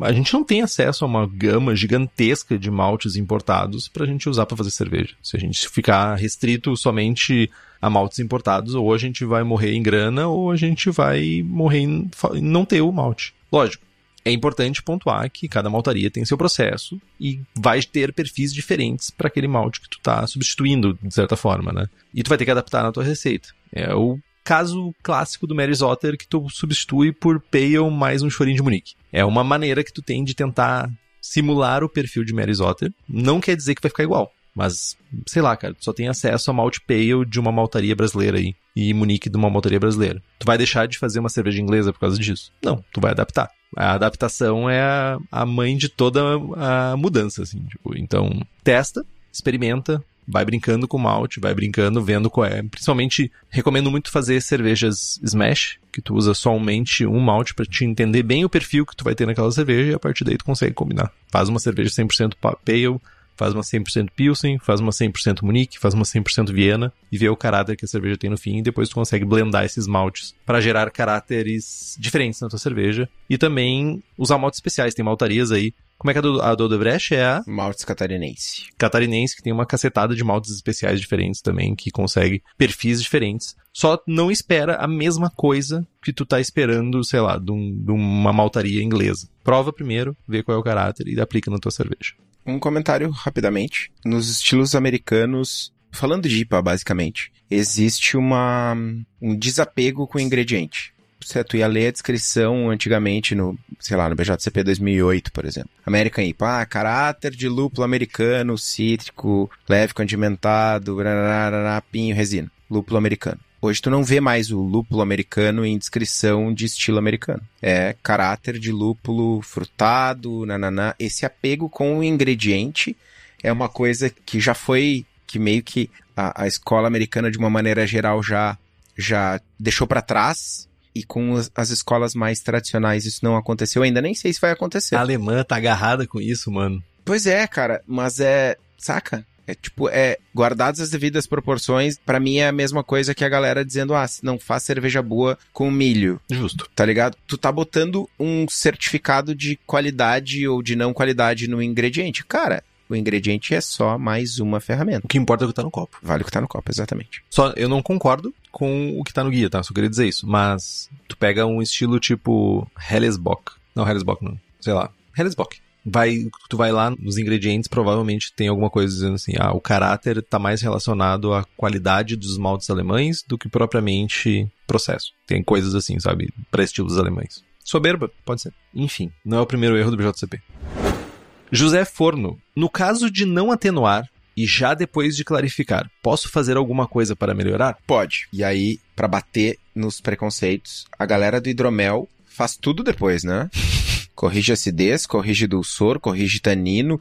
a gente não tem acesso a uma gama gigantesca de maltes importados pra gente usar pra fazer cerveja. Se a gente ficar restrito somente a maltes importados, ou a gente vai morrer em grana, ou a gente vai morrer em não ter o malte. Lógico. É importante pontuar que cada maltaria tem seu processo e vai ter perfis diferentes para aquele malte que tu tá substituindo, de certa forma, né? E tu vai ter que adaptar na tua receita. É o caso clássico do Mary Zotter que tu substitui por Pale mais um chorinho de Munique. É uma maneira que tu tem de tentar simular o perfil de Mary Zotter. Não quer dizer que vai ficar igual. Mas, sei lá, cara, tu só tem acesso a malte pale de uma maltaria brasileira aí. E Munique de uma maltaria brasileira. Tu vai deixar de fazer uma cerveja inglesa por causa disso? Não, tu vai adaptar. A adaptação é a, a mãe de toda a mudança, assim. Tipo, então, testa, experimenta, vai brincando com o malte, vai brincando, vendo qual é. Principalmente, recomendo muito fazer cervejas smash, que tu usa somente um malte pra te entender bem o perfil que tu vai ter naquela cerveja e a partir daí tu consegue combinar. Faz uma cerveja 100% pa- pale, faz uma 100% Pilsen, faz uma 100% Munique, faz uma 100% Viena e vê o caráter que a cerveja tem no fim e depois tu consegue blendar esses maltes para gerar caráteres diferentes na tua cerveja e também usar maltes especiais. Tem maltarias aí. Como é que a do, a do Odebrecht é a Maltes catarinense. catarinense, que tem uma cacetada de maltes especiais diferentes também, que consegue perfis diferentes. Só não espera a mesma coisa que tu tá esperando, sei lá, de, um- de uma maltaria inglesa. Prova primeiro, vê qual é o caráter e aplica na tua cerveja. Um comentário rapidamente. Nos estilos americanos, falando de IPA basicamente, existe uma um desapego com o ingrediente. Se tu ia ler a descrição antigamente no, sei lá, no BJCP 2008, por exemplo. American IPA, ah, caráter de lúpulo americano, cítrico, leve condimentado, pinho, resina. Lúpulo americano. Hoje tu não vê mais o lúpulo americano em descrição de estilo americano. É caráter de lúpulo frutado, nananá. Esse apego com o ingrediente é uma coisa que já foi, que meio que a, a escola americana de uma maneira geral já, já deixou pra trás. E com as, as escolas mais tradicionais isso não aconteceu ainda. Nem sei se vai acontecer. A alemã tá agarrada com isso, mano. Pois é, cara, mas é. Saca? É tipo, é. Guardadas as devidas proporções, pra mim é a mesma coisa que a galera dizendo, ah, se não faz cerveja boa com milho, Justo. tá ligado? Tu tá botando um certificado de qualidade ou de não qualidade no ingrediente. Cara, o ingrediente é só mais uma ferramenta. O que importa é o que tá no copo. Vale o que tá no copo, exatamente. Só eu não concordo com o que tá no guia, tá? Só queria dizer isso. Mas tu pega um estilo tipo Hellesbock. Não, Hellesbock não. Sei lá. Hellesbock. Vai, tu vai lá nos ingredientes, provavelmente tem alguma coisa dizendo assim, ah, o caráter tá mais relacionado à qualidade dos maltes alemães do que propriamente processo. Tem coisas assim, sabe, para estilos alemães. Soberba, pode ser. Enfim, não é o primeiro erro do BJCP. José Forno, no caso de não atenuar e já depois de clarificar, posso fazer alguma coisa para melhorar? Pode. E aí, pra bater nos preconceitos, a galera do hidromel faz tudo depois, né? Corrige acidez, corrige dulçor, corrige tanino,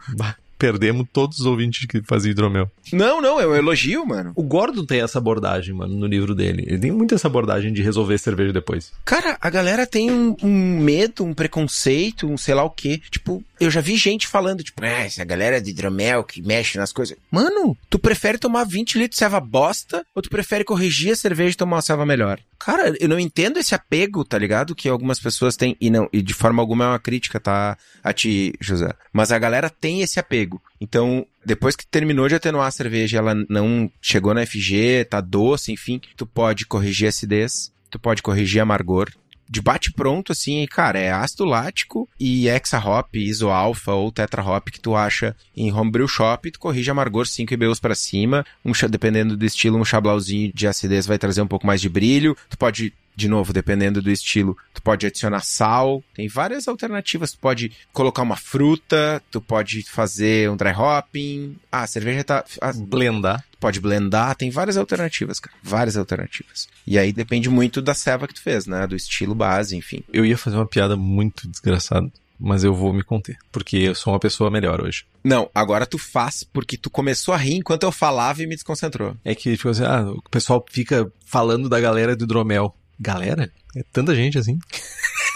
perdemos todos os ouvintes que faziam hidromel. Não, não, é um elogio, mano. O Gordon tem essa abordagem, mano, no livro dele. Ele tem muito essa abordagem de resolver cerveja depois. Cara, a galera tem um, um medo, um preconceito, um sei lá o quê. Tipo, eu já vi gente falando, tipo, ah, essa galera de hidromel que mexe nas coisas. Mano, tu prefere tomar 20 litros de serva bosta ou tu prefere corrigir a cerveja e tomar uma serva melhor? Cara, eu não entendo esse apego, tá ligado? Que algumas pessoas têm, e não, e de forma alguma é uma crítica, tá? A ti, José. Mas a galera tem esse apego. Então, depois que terminou de atenuar a cerveja, ela não chegou na FG, tá doce, enfim, tu pode corrigir a acidez, tu pode corrigir amargor, de bate pronto, assim, cara, é ácido lático e hexa hop, iso alfa ou tetra hop que tu acha em homebrew shop, tu corrige amargor 5 IBUs para cima, um, dependendo do estilo, um chablauzinho de acidez vai trazer um pouco mais de brilho, tu pode de novo, dependendo do estilo, tu pode adicionar sal, tem várias alternativas, tu pode colocar uma fruta, tu pode fazer um dry hopping, ah, a cerveja tá... A... Blendar. Pode blendar, tem várias alternativas, cara, várias alternativas. E aí depende muito da ceva que tu fez, né, do estilo base, enfim. Eu ia fazer uma piada muito desgraçada, mas eu vou me conter, porque eu sou uma pessoa melhor hoje. Não, agora tu faz porque tu começou a rir enquanto eu falava e me desconcentrou. É que, tipo assim, ah, o pessoal fica falando da galera do hidromel. Galera? É tanta gente assim.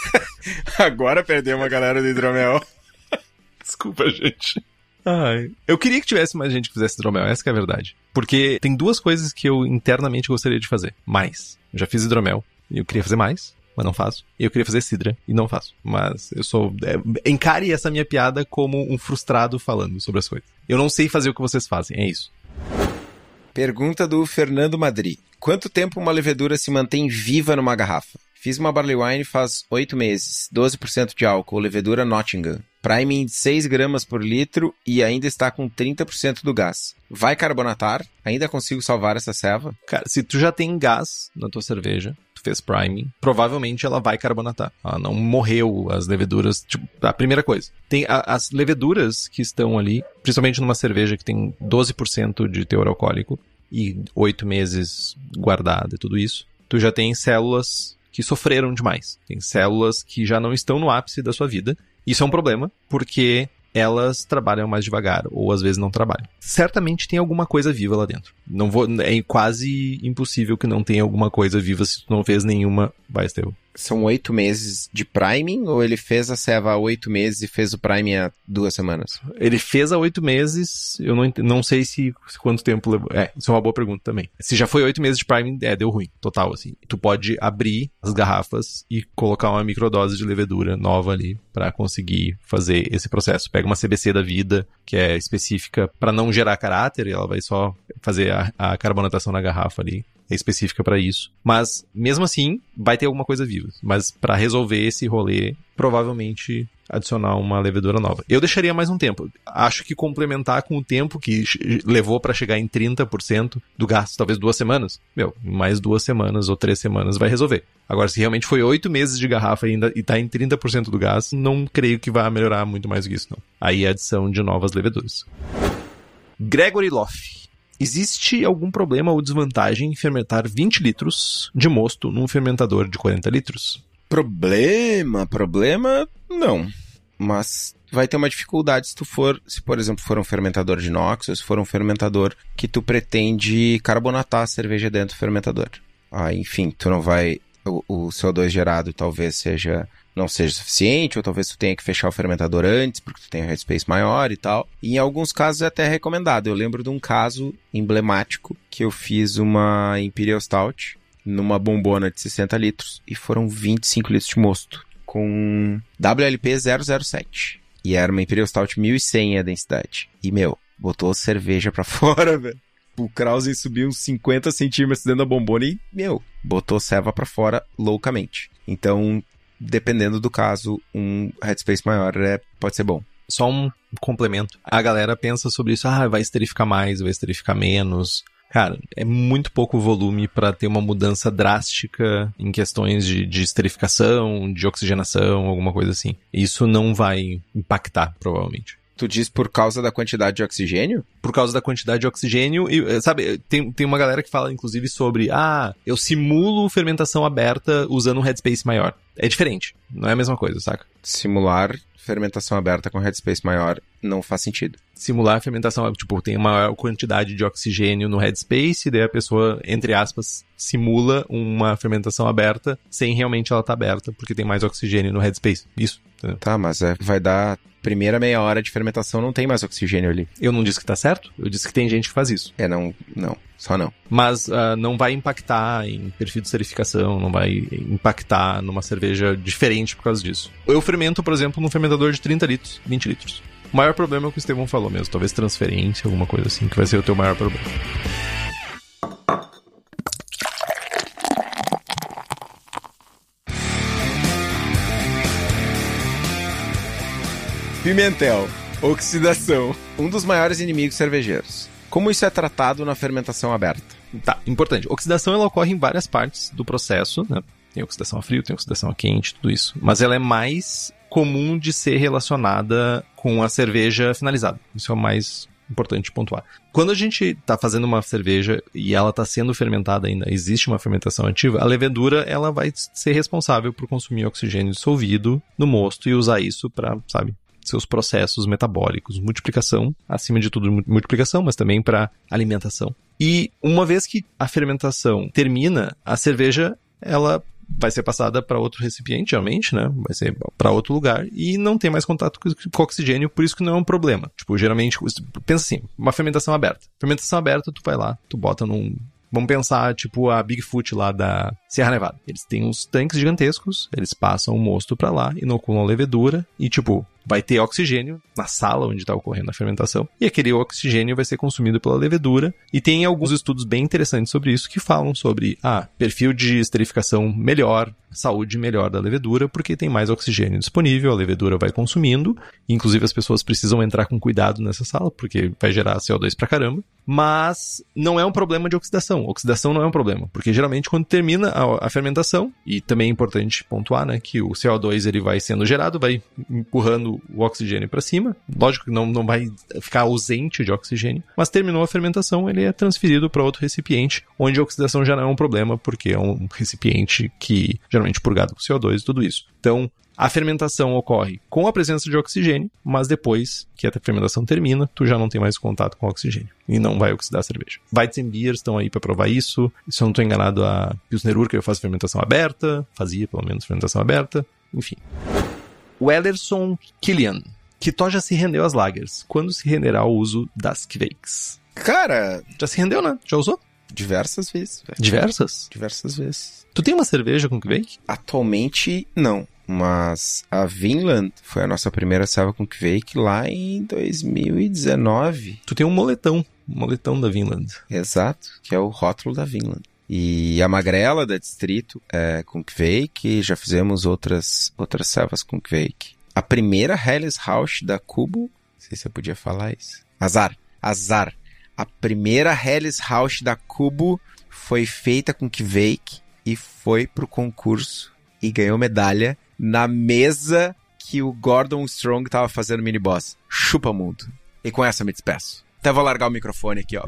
Agora perdeu uma galera do hidromel. Desculpa, gente. Ai. Eu queria que tivesse mais gente que fizesse hidromel, essa é a verdade. Porque tem duas coisas que eu internamente gostaria de fazer. Mais. Eu já fiz hidromel e eu queria fazer mais, mas não faço. E eu queria fazer cidra e não faço. Mas eu sou. É, encare essa minha piada como um frustrado falando sobre as coisas. Eu não sei fazer o que vocês fazem, é isso. Pergunta do Fernando Madri. Quanto tempo uma levedura se mantém viva numa garrafa? Fiz uma barley wine faz 8 meses, 12% de álcool, levedura Nottingham. Priming de 6 gramas por litro e ainda está com 30% do gás. Vai carbonatar? Ainda consigo salvar essa ceva? Cara, se tu já tem gás na tua cerveja, tu fez priming, provavelmente ela vai carbonatar. Ela não morreu, as leveduras. Tipo, a primeira coisa. Tem a, as leveduras que estão ali, principalmente numa cerveja que tem 12% de teor alcoólico, e oito meses guardada e tudo isso, tu já tem células que sofreram demais. Tem células que já não estão no ápice da sua vida. Isso é um problema, porque elas trabalham mais devagar, ou às vezes não trabalham. Certamente tem alguma coisa viva lá dentro. Não vou, é quase impossível que não tenha alguma coisa viva se tu não fez nenhuma. Vai, Estevam são oito meses de priming ou ele fez a ceva há oito meses e fez o priming há duas semanas? Ele fez há oito meses, eu não, não sei se, se quanto tempo levou. É, isso é uma boa pergunta também. Se já foi oito meses de priming, é, deu ruim, total, assim. Tu pode abrir as garrafas e colocar uma microdose de levedura nova ali para conseguir fazer esse processo. Pega uma CBC da vida, que é específica para não gerar caráter, e ela vai só fazer a, a carbonatação na garrafa ali específica para isso. Mas, mesmo assim, vai ter alguma coisa viva. Mas para resolver esse rolê, provavelmente adicionar uma levedura nova. Eu deixaria mais um tempo. Acho que complementar com o tempo que levou para chegar em 30% do gasto, talvez duas semanas. Meu, mais duas semanas ou três semanas vai resolver. Agora, se realmente foi oito meses de garrafa ainda e tá em 30% do gás, não creio que vai melhorar muito mais do que isso, não. Aí é a adição de novas leveduras. Gregory Loff. Existe algum problema ou desvantagem em fermentar 20 litros de mosto num fermentador de 40 litros? Problema, problema, não. Mas vai ter uma dificuldade se tu for, se por exemplo for um fermentador de inox, ou se for um fermentador que tu pretende carbonatar a cerveja dentro do fermentador. Ah, enfim, tu não vai o, o CO2 gerado talvez seja não seja suficiente, ou talvez tu tenha que fechar o fermentador antes, porque tu tem um headspace maior e tal. E em alguns casos é até recomendado. Eu lembro de um caso emblemático que eu fiz uma Imperial Stout numa bombona de 60 litros e foram 25 litros de mosto com WLP 007. E era uma Imperial Stout 1100 a densidade. E, meu, botou cerveja pra fora, velho. O Krausen subiu uns 50 centímetros dentro da bombona e, meu, botou ceva para fora loucamente. Então, dependendo do caso, um headspace maior é, pode ser bom. Só um complemento. A galera pensa sobre isso, ah, vai esterificar mais, vai esterificar menos. Cara, é muito pouco volume para ter uma mudança drástica em questões de, de esterificação, de oxigenação, alguma coisa assim. Isso não vai impactar, provavelmente. Tu diz por causa da quantidade de oxigênio? Por causa da quantidade de oxigênio. E, eh, sabe, tem, tem uma galera que fala, inclusive, sobre, ah, eu simulo fermentação aberta usando um headspace maior. É diferente. Não é a mesma coisa, saca? Simular fermentação aberta com headspace maior não faz sentido. Simular fermentação, tipo, tem uma maior quantidade de oxigênio no headspace, e daí a pessoa, entre aspas, simula uma fermentação aberta sem realmente ela estar tá aberta, porque tem mais oxigênio no headspace. Isso. Entendeu? Tá, mas é, vai dar primeira meia hora de fermentação não tem mais oxigênio ali. Eu não disse que tá certo, eu disse que tem gente que faz isso. É, não, não, só não. Mas uh, não vai impactar em perfil de serificação, não vai impactar numa cerveja diferente por causa disso. Eu fermento, por exemplo, num fermentador de 30 litros, 20 litros. O maior problema é o que o Estevão falou mesmo, talvez transferência, alguma coisa assim, que vai ser o teu maior problema. Pimentel, oxidação, um dos maiores inimigos cervejeiros. Como isso é tratado na fermentação aberta? Tá, importante. Oxidação ela ocorre em várias partes do processo, né? Tem oxidação a frio, tem oxidação a quente, tudo isso. Mas ela é mais comum de ser relacionada com a cerveja finalizada. Isso é o mais importante pontuar. Quando a gente está fazendo uma cerveja e ela está sendo fermentada ainda, existe uma fermentação ativa, a levedura ela vai ser responsável por consumir oxigênio dissolvido no mosto e usar isso para, sabe, seus processos metabólicos, multiplicação, acima de tudo multiplicação, mas também para alimentação. E uma vez que a fermentação termina, a cerveja ela vai ser passada para outro recipiente, realmente, né? Vai ser para outro lugar e não tem mais contato com oxigênio, por isso que não é um problema. Tipo, geralmente, pensa assim, uma fermentação aberta. Fermentação aberta, tu vai lá, tu bota num Vamos pensar, tipo, a Bigfoot lá da Serra Nevada. Eles têm uns tanques gigantescos, eles passam o mosto para lá, inoculam levedura e, tipo, vai ter oxigênio na sala onde está ocorrendo a fermentação, e aquele oxigênio vai ser consumido pela levedura. E tem alguns estudos bem interessantes sobre isso que falam sobre ah, perfil de esterificação melhor, saúde melhor da levedura, porque tem mais oxigênio disponível, a levedura vai consumindo. Inclusive, as pessoas precisam entrar com cuidado nessa sala, porque vai gerar CO2 pra caramba. Mas não é um problema de oxidação. Oxidação não é um problema, porque geralmente quando termina a, a fermentação, e também é importante pontuar, né, que o CO2 ele vai sendo gerado, vai empurrando o oxigênio para cima. Lógico que não, não vai ficar ausente de oxigênio, mas terminou a fermentação, ele é transferido para outro recipiente, onde a oxidação já não é um problema, porque é um recipiente que geralmente purgado com CO2 e tudo isso. Então, a fermentação ocorre com a presença de oxigênio, mas depois que a fermentação termina, tu já não tem mais contato com oxigênio e não vai oxidar a cerveja. Weizenbier estão aí para provar isso. Se eu não estou enganado, a Pilsner Urquell faz fermentação aberta, fazia pelo menos fermentação aberta, enfim. O Ellerson Killian. Kitó já se rendeu às lagers. Quando se renderá ao uso das Kveiks? Cara... Já se rendeu, né? Já usou? Diversas vezes. Diversas? Diversas vezes. Tu tem uma cerveja com Kveik? Atualmente, não. Mas a Vinland foi a nossa primeira selva com Kveik lá em 2019. Tu tem um moletão. Um moletão da Vinland. Exato, que é o rótulo da Vinland. E a Magrela da Distrito é com Kveik, já fizemos outras, outras selvas com Kveik. A primeira Helles House da Cubo, não sei se eu podia falar isso. Azar, azar. A primeira Helles House da Cubo foi feita com Kveik e foi pro concurso e ganhou medalha na mesa que o Gordon Strong tava fazendo mini boss. Chupa mundo. E com essa eu me despeço. Até vou largar o microfone aqui, ó.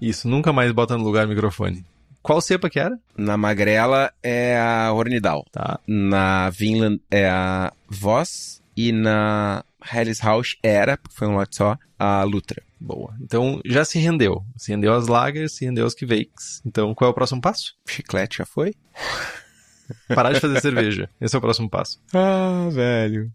Isso, nunca mais bota no lugar o microfone. Qual cepa que era? Na Magrela é a Hornidal. Tá. Na Vinland é a Voss. E na Hellis House era, porque foi um lote só, a Lutra. Boa. Então já se rendeu. Se rendeu as Lagers, se rendeu as Kveiks. Então qual é o próximo passo? Chiclete já foi? Parar de fazer cerveja. Esse é o próximo passo. Ah, velho.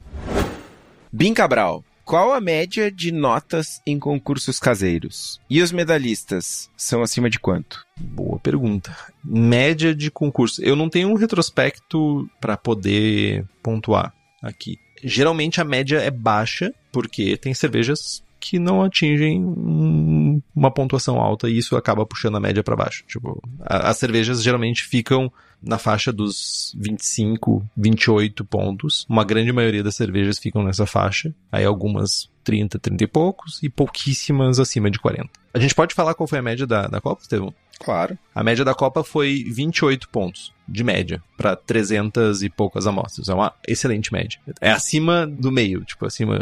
Bim Cabral. Qual a média de notas em concursos caseiros? E os medalhistas são acima de quanto? Boa pergunta. Média de concurso. Eu não tenho um retrospecto para poder pontuar aqui. Geralmente a média é baixa, porque tem cervejas que não atingem um, uma pontuação alta e isso acaba puxando a média para baixo. Tipo, a, as cervejas geralmente ficam na faixa dos 25, 28 pontos. Uma grande maioria das cervejas ficam nessa faixa. Aí algumas 30, 30 e poucos e pouquíssimas acima de 40. A gente pode falar qual foi a média da, da Copa, Estevão? Claro. A média da Copa foi 28 pontos de média para 300 e poucas amostras. É uma excelente média. É acima do meio, tipo, acima,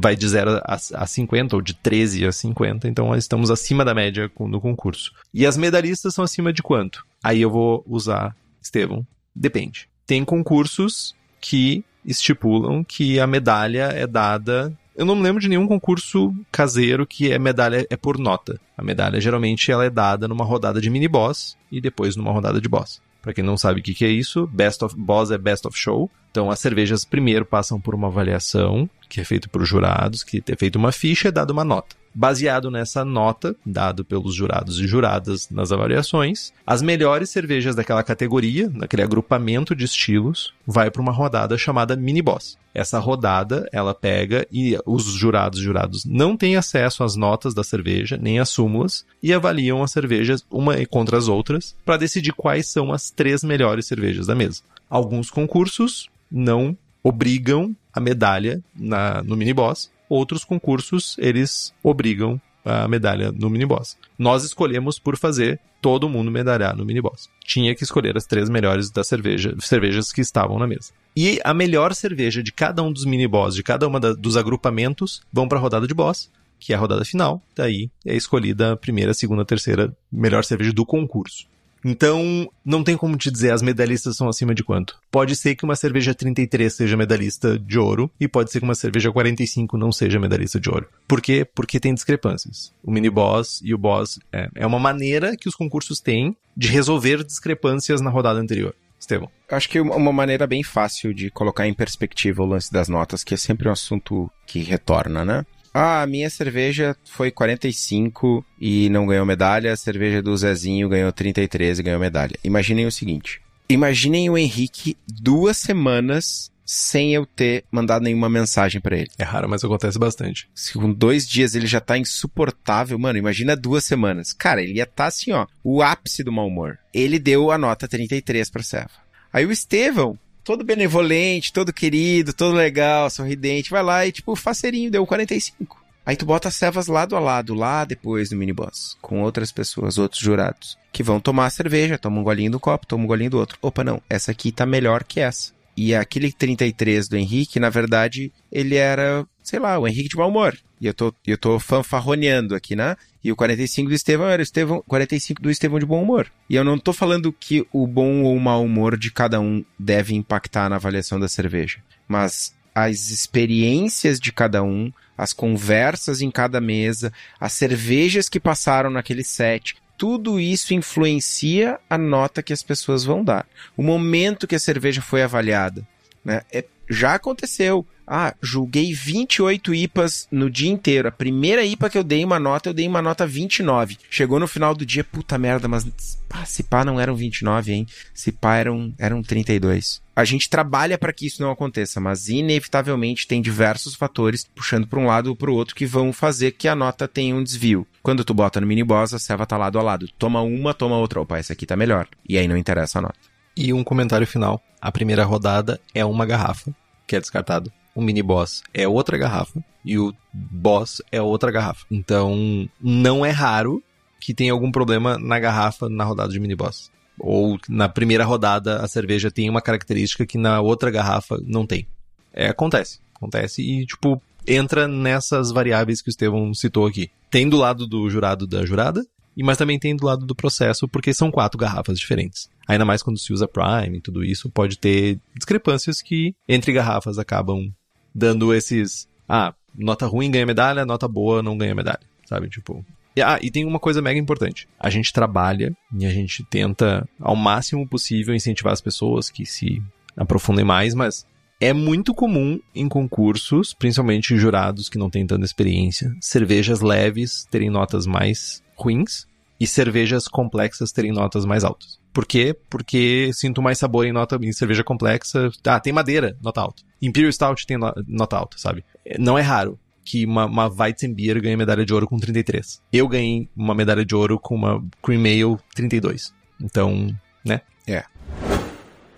vai de 0 a, a 50 ou de 13 a 50, então estamos acima da média no concurso. E as medalhistas são acima de quanto? Aí eu vou usar Estevão, depende. Tem concursos que estipulam que a medalha é dada eu não me lembro de nenhum concurso caseiro que a medalha é por nota. A medalha geralmente ela é dada numa rodada de mini boss e depois numa rodada de boss. Para quem não sabe o que, que é isso, Best of Boss é Best of Show. Então as cervejas primeiro passam por uma avaliação que é feita por jurados, que é feita uma ficha e é dada uma nota. Baseado nessa nota, dado pelos jurados e juradas nas avaliações, as melhores cervejas daquela categoria, daquele agrupamento de estilos, vai para uma rodada chamada mini boss. Essa rodada, ela pega e os jurados e jurados não têm acesso às notas da cerveja, nem às súmulas, e avaliam as cervejas uma contra as outras para decidir quais são as três melhores cervejas da mesa. Alguns concursos não obrigam a medalha na, no mini boss, Outros concursos, eles obrigam a medalha no mini-boss. Nós escolhemos por fazer todo mundo medalhar no mini-boss. Tinha que escolher as três melhores das cerveja, cervejas que estavam na mesa. E a melhor cerveja de cada um dos mini-boss, de cada uma dos agrupamentos, vão para a rodada de boss, que é a rodada final. Daí é escolhida a primeira, segunda, terceira melhor cerveja do concurso. Então, não tem como te dizer as medalhistas são acima de quanto. Pode ser que uma cerveja 33 seja medalhista de ouro e pode ser que uma cerveja 45 não seja medalhista de ouro. Por quê? Porque tem discrepâncias. O mini boss e o boss é, é uma maneira que os concursos têm de resolver discrepâncias na rodada anterior. Estevão. Acho que uma maneira bem fácil de colocar em perspectiva o lance das notas, que é sempre um assunto que retorna, né? Ah, a minha cerveja foi 45 e não ganhou medalha. A cerveja do Zezinho ganhou 33 e ganhou medalha. Imaginem o seguinte: imaginem o Henrique duas semanas sem eu ter mandado nenhuma mensagem para ele. É raro, mas acontece bastante. Se com dois dias ele já tá insuportável, mano, imagina duas semanas. Cara, ele ia estar tá assim, ó, o ápice do mau humor. Ele deu a nota 33 pra Seva. Aí o Estevão todo benevolente, todo querido, todo legal, sorridente, vai lá e, tipo, faceirinho, deu 45. Aí tu bota as cevas lado a lado, lá depois do miniboss, com outras pessoas, outros jurados, que vão tomar a cerveja, tomam um golinho do copo, tomam um golinho do outro. Opa, não, essa aqui tá melhor que essa. E aquele 33 do Henrique, na verdade, ele era, sei lá, o Henrique de mau humor. E eu tô, eu tô fanfarroneando aqui, né? E o 45 do Estevão era o Estevão, 45 do Estevão de bom humor. E eu não tô falando que o bom ou mau humor de cada um deve impactar na avaliação da cerveja. Mas as experiências de cada um, as conversas em cada mesa, as cervejas que passaram naquele set, tudo isso influencia a nota que as pessoas vão dar. O momento que a cerveja foi avaliada. Né? É, já aconteceu. Ah, julguei 28 IPAs no dia inteiro. A primeira IPA que eu dei uma nota, eu dei uma nota 29. Chegou no final do dia, puta merda, mas pá, se pá não eram 29, hein? Se pá eram, eram 32. A gente trabalha para que isso não aconteça, mas inevitavelmente tem diversos fatores puxando para um lado ou para o outro que vão fazer que a nota tenha um desvio. Quando tu bota no mini boss, a serva tá lado a lado. Toma uma, toma outra. Opa, essa aqui tá melhor. E aí não interessa a nota. E um comentário final. A primeira rodada é uma garrafa, que é descartado o mini boss é outra garrafa e o boss é outra garrafa. Então, não é raro que tenha algum problema na garrafa na rodada de mini boss. Ou na primeira rodada a cerveja tem uma característica que na outra garrafa não tem. É, acontece. Acontece e, tipo, entra nessas variáveis que o Estevão citou aqui. Tem do lado do jurado da jurada, mas também tem do lado do processo, porque são quatro garrafas diferentes. Ainda mais quando se usa Prime e tudo isso, pode ter discrepâncias que entre garrafas acabam dando esses. Ah, nota ruim ganha medalha, nota boa não ganha medalha, sabe? Tipo. E, ah, e tem uma coisa mega importante. A gente trabalha e a gente tenta, ao máximo possível, incentivar as pessoas que se aprofundem mais, mas é muito comum em concursos, principalmente jurados que não têm tanta experiência, cervejas leves terem notas mais ruins e cervejas complexas terem notas mais altas. Por quê? Porque sinto mais sabor em nota em cerveja complexa. Ah, tem madeira, nota alta. Imperial Stout tem nota alta, sabe? Não é raro que uma, uma Weizenbier ganhe medalha de ouro com 33. Eu ganhei uma medalha de ouro com uma Cream Ale 32. Então, né? É.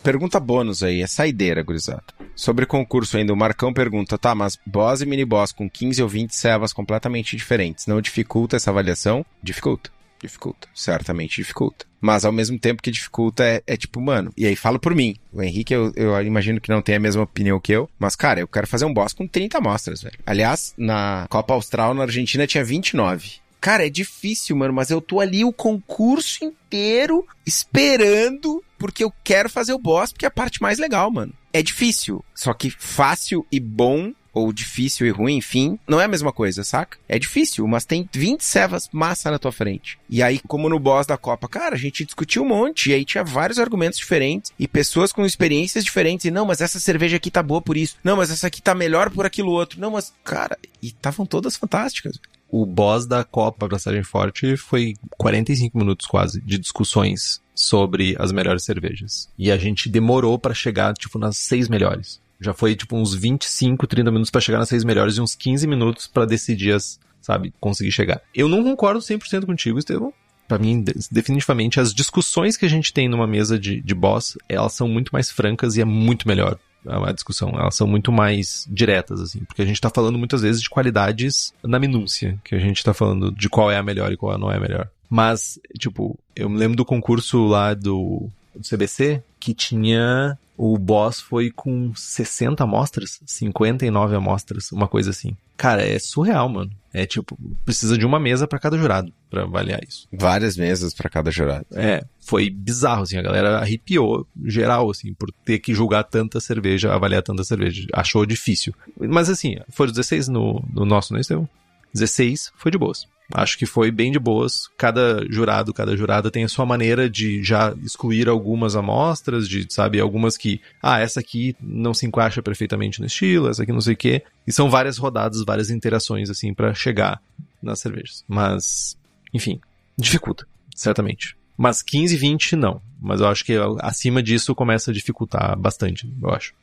Pergunta bônus aí, é saideira, gurizada. Sobre concurso ainda, o Marcão pergunta, tá, mas boss e mini boss com 15 ou 20 servas completamente diferentes, não dificulta essa avaliação? Dificulta. Dificulta. Certamente dificulta. Mas ao mesmo tempo que dificulta é, é tipo, mano. E aí falo por mim. O Henrique, eu, eu, imagino que não tem a mesma opinião que eu. Mas, cara, eu quero fazer um boss com 30 amostras, velho. Aliás, na Copa Austral, na Argentina, tinha 29. Cara, é difícil, mano, mas eu tô ali o concurso inteiro esperando porque eu quero fazer o boss, porque é a parte mais legal, mano. É difícil, só que fácil e bom ou difícil e ruim, enfim, não é a mesma coisa, saca? É difícil, mas tem 20 cevas massa na tua frente. E aí, como no boss da Copa, cara, a gente discutiu um monte, e aí tinha vários argumentos diferentes, e pessoas com experiências diferentes, e não, mas essa cerveja aqui tá boa por isso, não, mas essa aqui tá melhor por aquilo outro, não, mas, cara, e estavam todas fantásticas. O boss da Copa Passagem Forte foi 45 minutos quase de discussões sobre as melhores cervejas. E a gente demorou para chegar, tipo, nas seis melhores. Já foi, tipo, uns 25, 30 minutos para chegar nas seis melhores e uns 15 minutos para decidir as, sabe, conseguir chegar. Eu não concordo 100% contigo, Estevão. Pra mim, definitivamente, as discussões que a gente tem numa mesa de, de boss, elas são muito mais francas e é muito melhor a discussão. Elas são muito mais diretas, assim, porque a gente tá falando muitas vezes de qualidades na minúcia, que a gente tá falando de qual é a melhor e qual não é a melhor. Mas, tipo, eu me lembro do concurso lá do, do CBC, que tinha. O boss foi com 60 amostras, 59 amostras, uma coisa assim. Cara, é surreal, mano. É tipo, precisa de uma mesa para cada jurado para avaliar isso. Várias mesas para cada jurado. É, foi bizarro, assim, a galera arrepiou geral, assim, por ter que julgar tanta cerveja, avaliar tanta cerveja. Achou difícil. Mas assim, foram 16 no, no nosso, não é, Estevão? 16 foi de boas. Acho que foi bem de boas. Cada jurado, cada jurada tem a sua maneira de já excluir algumas amostras, de, sabe, algumas que, ah, essa aqui não se encaixa perfeitamente no estilo, essa aqui não sei o quê. E são várias rodadas, várias interações, assim, para chegar nas cervejas. Mas, enfim, dificulta, certamente. Mas 15, 20, não. Mas eu acho que acima disso começa a dificultar bastante, eu acho.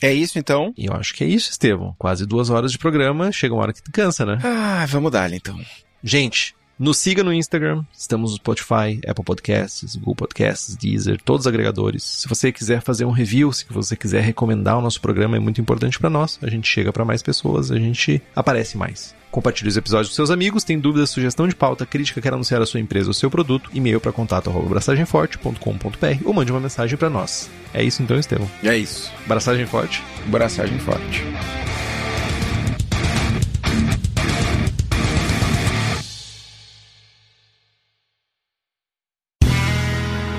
É isso então? E eu acho que é isso, Estevão. Quase duas horas de programa, chega uma hora que cansa, né? Ah, vamos dar então. Gente, nos siga no Instagram, estamos no Spotify, Apple Podcasts, Google Podcasts, Deezer, todos os agregadores. Se você quiser fazer um review, se você quiser recomendar o nosso programa, é muito importante para nós. A gente chega para mais pessoas, a gente aparece mais. Compartilhe os episódios com seus amigos, tem dúvidas, sugestão de pauta, crítica, quer anunciar a sua empresa ou seu produto, e-mail para contato@braçagemforte.com.br ou mande uma mensagem para nós. É isso então, Estevão? É isso. Braçagem forte? Braçagem forte.